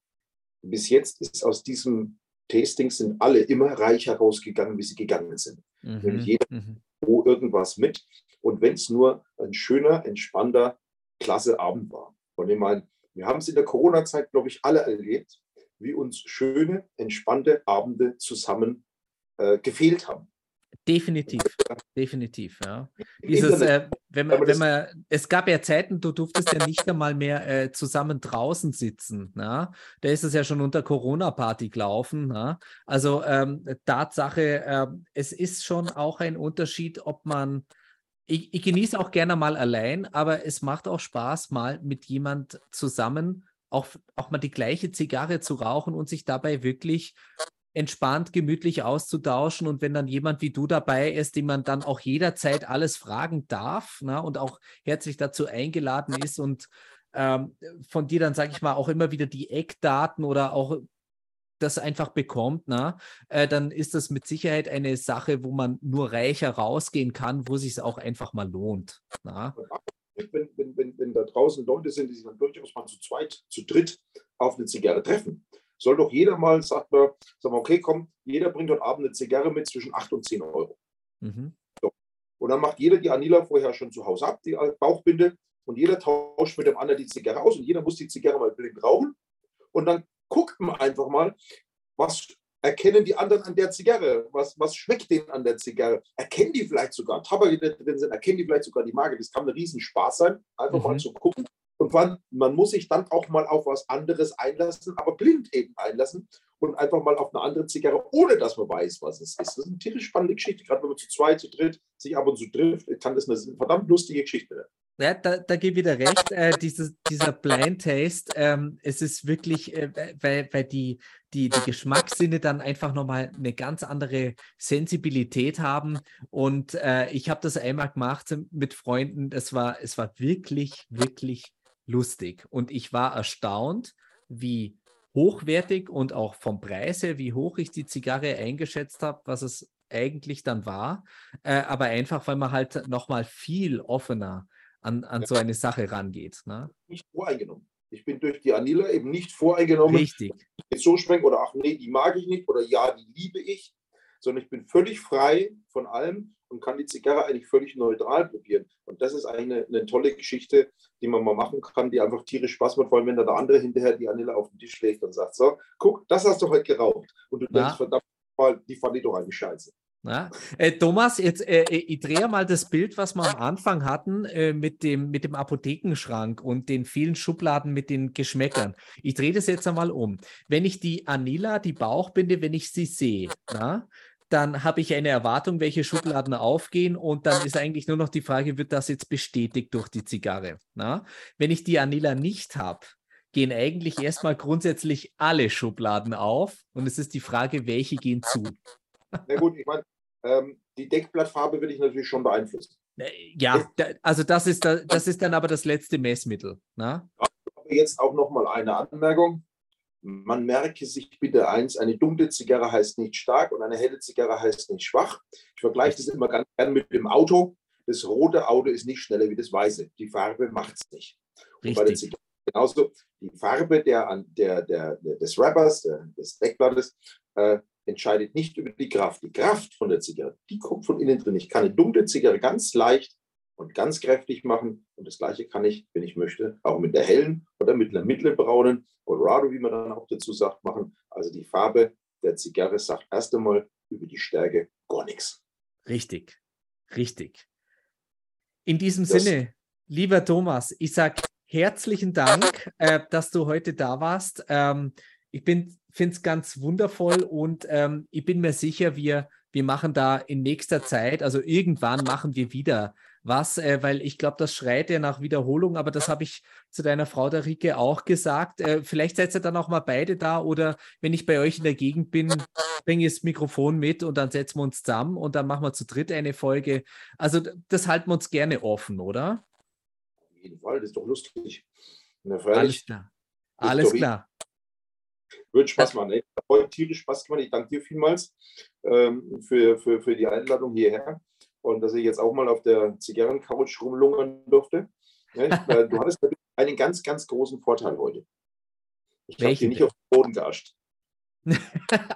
bis jetzt ist aus diesem Tasting sind alle immer reicher rausgegangen, wie sie gegangen sind. Mhm. Jeder mhm. wo irgendwas mit. Und wenn es nur ein schöner, entspannter, klasse Abend war. Und ich meine, wir haben es in der Corona-Zeit, glaube ich, alle erlebt, wie uns schöne, entspannte Abende zusammen äh, gefehlt haben. Definitiv, definitiv, ja. Dieses, äh, wenn man, wenn man, es gab ja Zeiten, du durftest ja nicht einmal mehr äh, zusammen draußen sitzen. Na? Da ist es ja schon unter Corona-Party gelaufen. Na? Also ähm, Tatsache, äh, es ist schon auch ein Unterschied, ob man ich, ich genieße auch gerne mal allein, aber es macht auch Spaß, mal mit jemand zusammen auch, auch mal die gleiche Zigarre zu rauchen und sich dabei wirklich entspannt, gemütlich auszutauschen. Und wenn dann jemand wie du dabei ist, dem man dann auch jederzeit alles fragen darf na, und auch herzlich dazu eingeladen ist und ähm, von dir dann, sage ich mal, auch immer wieder die Eckdaten oder auch das einfach bekommt, na, äh, dann ist das mit Sicherheit eine Sache, wo man nur reicher rausgehen kann, wo sich es auch einfach mal lohnt. Na. Wenn, wenn, wenn, wenn da draußen Leute sind, die sich dann durchaus mal zu zweit, zu dritt auf eine Zigarre treffen, soll doch jeder mal, sagt man, sagen wir, okay, komm, jeder bringt heute Abend eine Zigarre mit zwischen 8 und 10 Euro. Mhm. So. Und dann macht jeder die Anila vorher schon zu Hause ab, die Bauchbinde, und jeder tauscht mit dem anderen die Zigarre aus und jeder muss die Zigarre mal blind rauchen. Und dann guckt man einfach mal, was erkennen die anderen an der Zigarre? Was, was schmeckt denen an der Zigarre? Erkennen die vielleicht sogar Tabak, die drin sind, erkennen die vielleicht sogar die Marke? Das kann ein Riesenspaß sein, einfach mhm. mal zu gucken. Und man, man muss sich dann auch mal auf was anderes einlassen, aber blind eben einlassen und einfach mal auf eine andere Zigarre, ohne dass man weiß, was es ist. Das ist eine tierisch spannende Geschichte. Gerade wenn man zu zweit, zu dritt sich ab und zu trifft, kann das eine verdammt lustige Geschichte werden. Ja, da, da gebe ich dir recht. Äh, dieses, dieser Blind Taste, ähm, es ist wirklich, äh, weil, weil die, die, die Geschmackssinne dann einfach nochmal eine ganz andere Sensibilität haben. Und äh, ich habe das einmal gemacht mit Freunden. Es war, es war wirklich, wirklich lustig. Und ich war erstaunt, wie hochwertig und auch vom Preis her, wie hoch ich die Zigarre eingeschätzt habe, was es eigentlich dann war. Äh, aber einfach, weil man halt nochmal viel offener an, an ja. so eine Sache rangeht. Ne? Nicht voreingenommen. Ich bin durch die Anila eben nicht voreingenommen. Richtig. Jetzt so schmecken oder ach nee, die mag ich nicht oder ja, die liebe ich, sondern ich bin völlig frei von allem und kann die Zigarre eigentlich völlig neutral probieren. Und das ist eigentlich eine, eine, tolle Geschichte, die man mal machen kann, die einfach tierisch Spaß macht, vor allem wenn da der andere hinterher die Anila auf den Tisch legt und sagt, so, guck, das hast du heute geraucht. Und du denkst, verdammt mal, die fand ich doch eigentlich scheiße. Äh, Thomas, jetzt äh, äh, ich drehe mal das Bild, was wir am Anfang hatten, äh, mit, dem, mit dem Apothekenschrank und den vielen Schubladen mit den Geschmäckern. Ich drehe das jetzt einmal um. Wenn ich die Anila, die Bauchbinde, wenn ich sie sehe, na, dann habe ich eine Erwartung, welche Schubladen aufgehen und dann ist eigentlich nur noch die Frage, wird das jetzt bestätigt durch die Zigarre? Na? Wenn ich die Anila nicht habe, gehen eigentlich erstmal grundsätzlich alle Schubladen auf und es ist die Frage, welche gehen zu. Na gut, ich meine, ähm, die Deckblattfarbe will ich natürlich schon beeinflussen. Äh, ja, also das ist, das ist dann aber das letzte Messmittel. Na? Jetzt auch nochmal eine Anmerkung. Man merke sich bitte eins, eine dunkle Zigarre heißt nicht stark und eine helle Zigarre heißt nicht schwach. Ich vergleiche das immer ganz gerne mit dem Auto. Das rote Auto ist nicht schneller wie das weiße. Die Farbe macht es nicht. Und bei der Zigarre genauso. Die Farbe der, der, der, des Wrappers, des Deckblattes, äh, entscheidet nicht über die Kraft. Die Kraft von der Zigarette, die kommt von innen drin. Ich kann eine dunkle Zigarette ganz leicht und ganz kräftig machen. Und das Gleiche kann ich, wenn ich möchte, auch mit der hellen oder mit der mittelbraunen Colorado, wie man dann auch dazu sagt, machen. Also die Farbe der Zigarre sagt erst einmal über die Stärke gar nichts. Richtig, richtig. In diesem das, Sinne, lieber Thomas, ich sage herzlichen Dank, äh, dass du heute da warst. Ähm, ich finde es ganz wundervoll und ähm, ich bin mir sicher, wir, wir machen da in nächster Zeit, also irgendwann machen wir wieder was, äh, weil ich glaube, das schreit ja nach Wiederholung, aber das habe ich zu deiner Frau der Rike auch gesagt. Äh, vielleicht seid ihr dann auch mal beide da oder wenn ich bei euch in der Gegend bin, bringe ich das Mikrofon mit und dann setzen wir uns zusammen und dann machen wir zu dritt eine Folge. Also das halten wir uns gerne offen, oder? Auf jeden Fall, das ist doch lustig. Alles klar. Alles klar. Wird Spaß machen. Ich habe heute tierisch Spaß gemacht. Ich danke dir vielmals ähm, für, für, für die Einladung hierher und dass ich jetzt auch mal auf der Zigarrencouch rumlungern durfte. Ja, du hattest einen ganz, ganz großen Vorteil heute. Ich habe dir nicht auf den Boden geascht.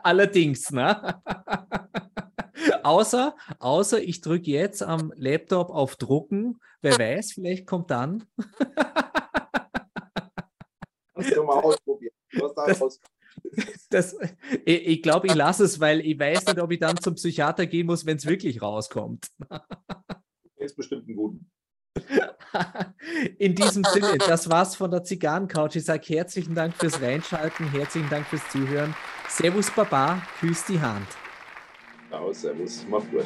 Allerdings, ne? außer, außer ich drücke jetzt am Laptop auf Drucken. Wer weiß, vielleicht kommt dann. Kannst du mal ausprobieren. Was da das, das, ich, ich glaube, ich lasse es, weil ich weiß nicht, ob ich dann zum Psychiater gehen muss, wenn es wirklich rauskommt. Ist bestimmt ein guten. In diesem Sinne, das war's von der Zigarrencouch. Ich sage herzlichen Dank fürs Reinschalten, herzlichen Dank fürs Zuhören. Servus Baba, küss die Hand. Ciao, servus, mach gut.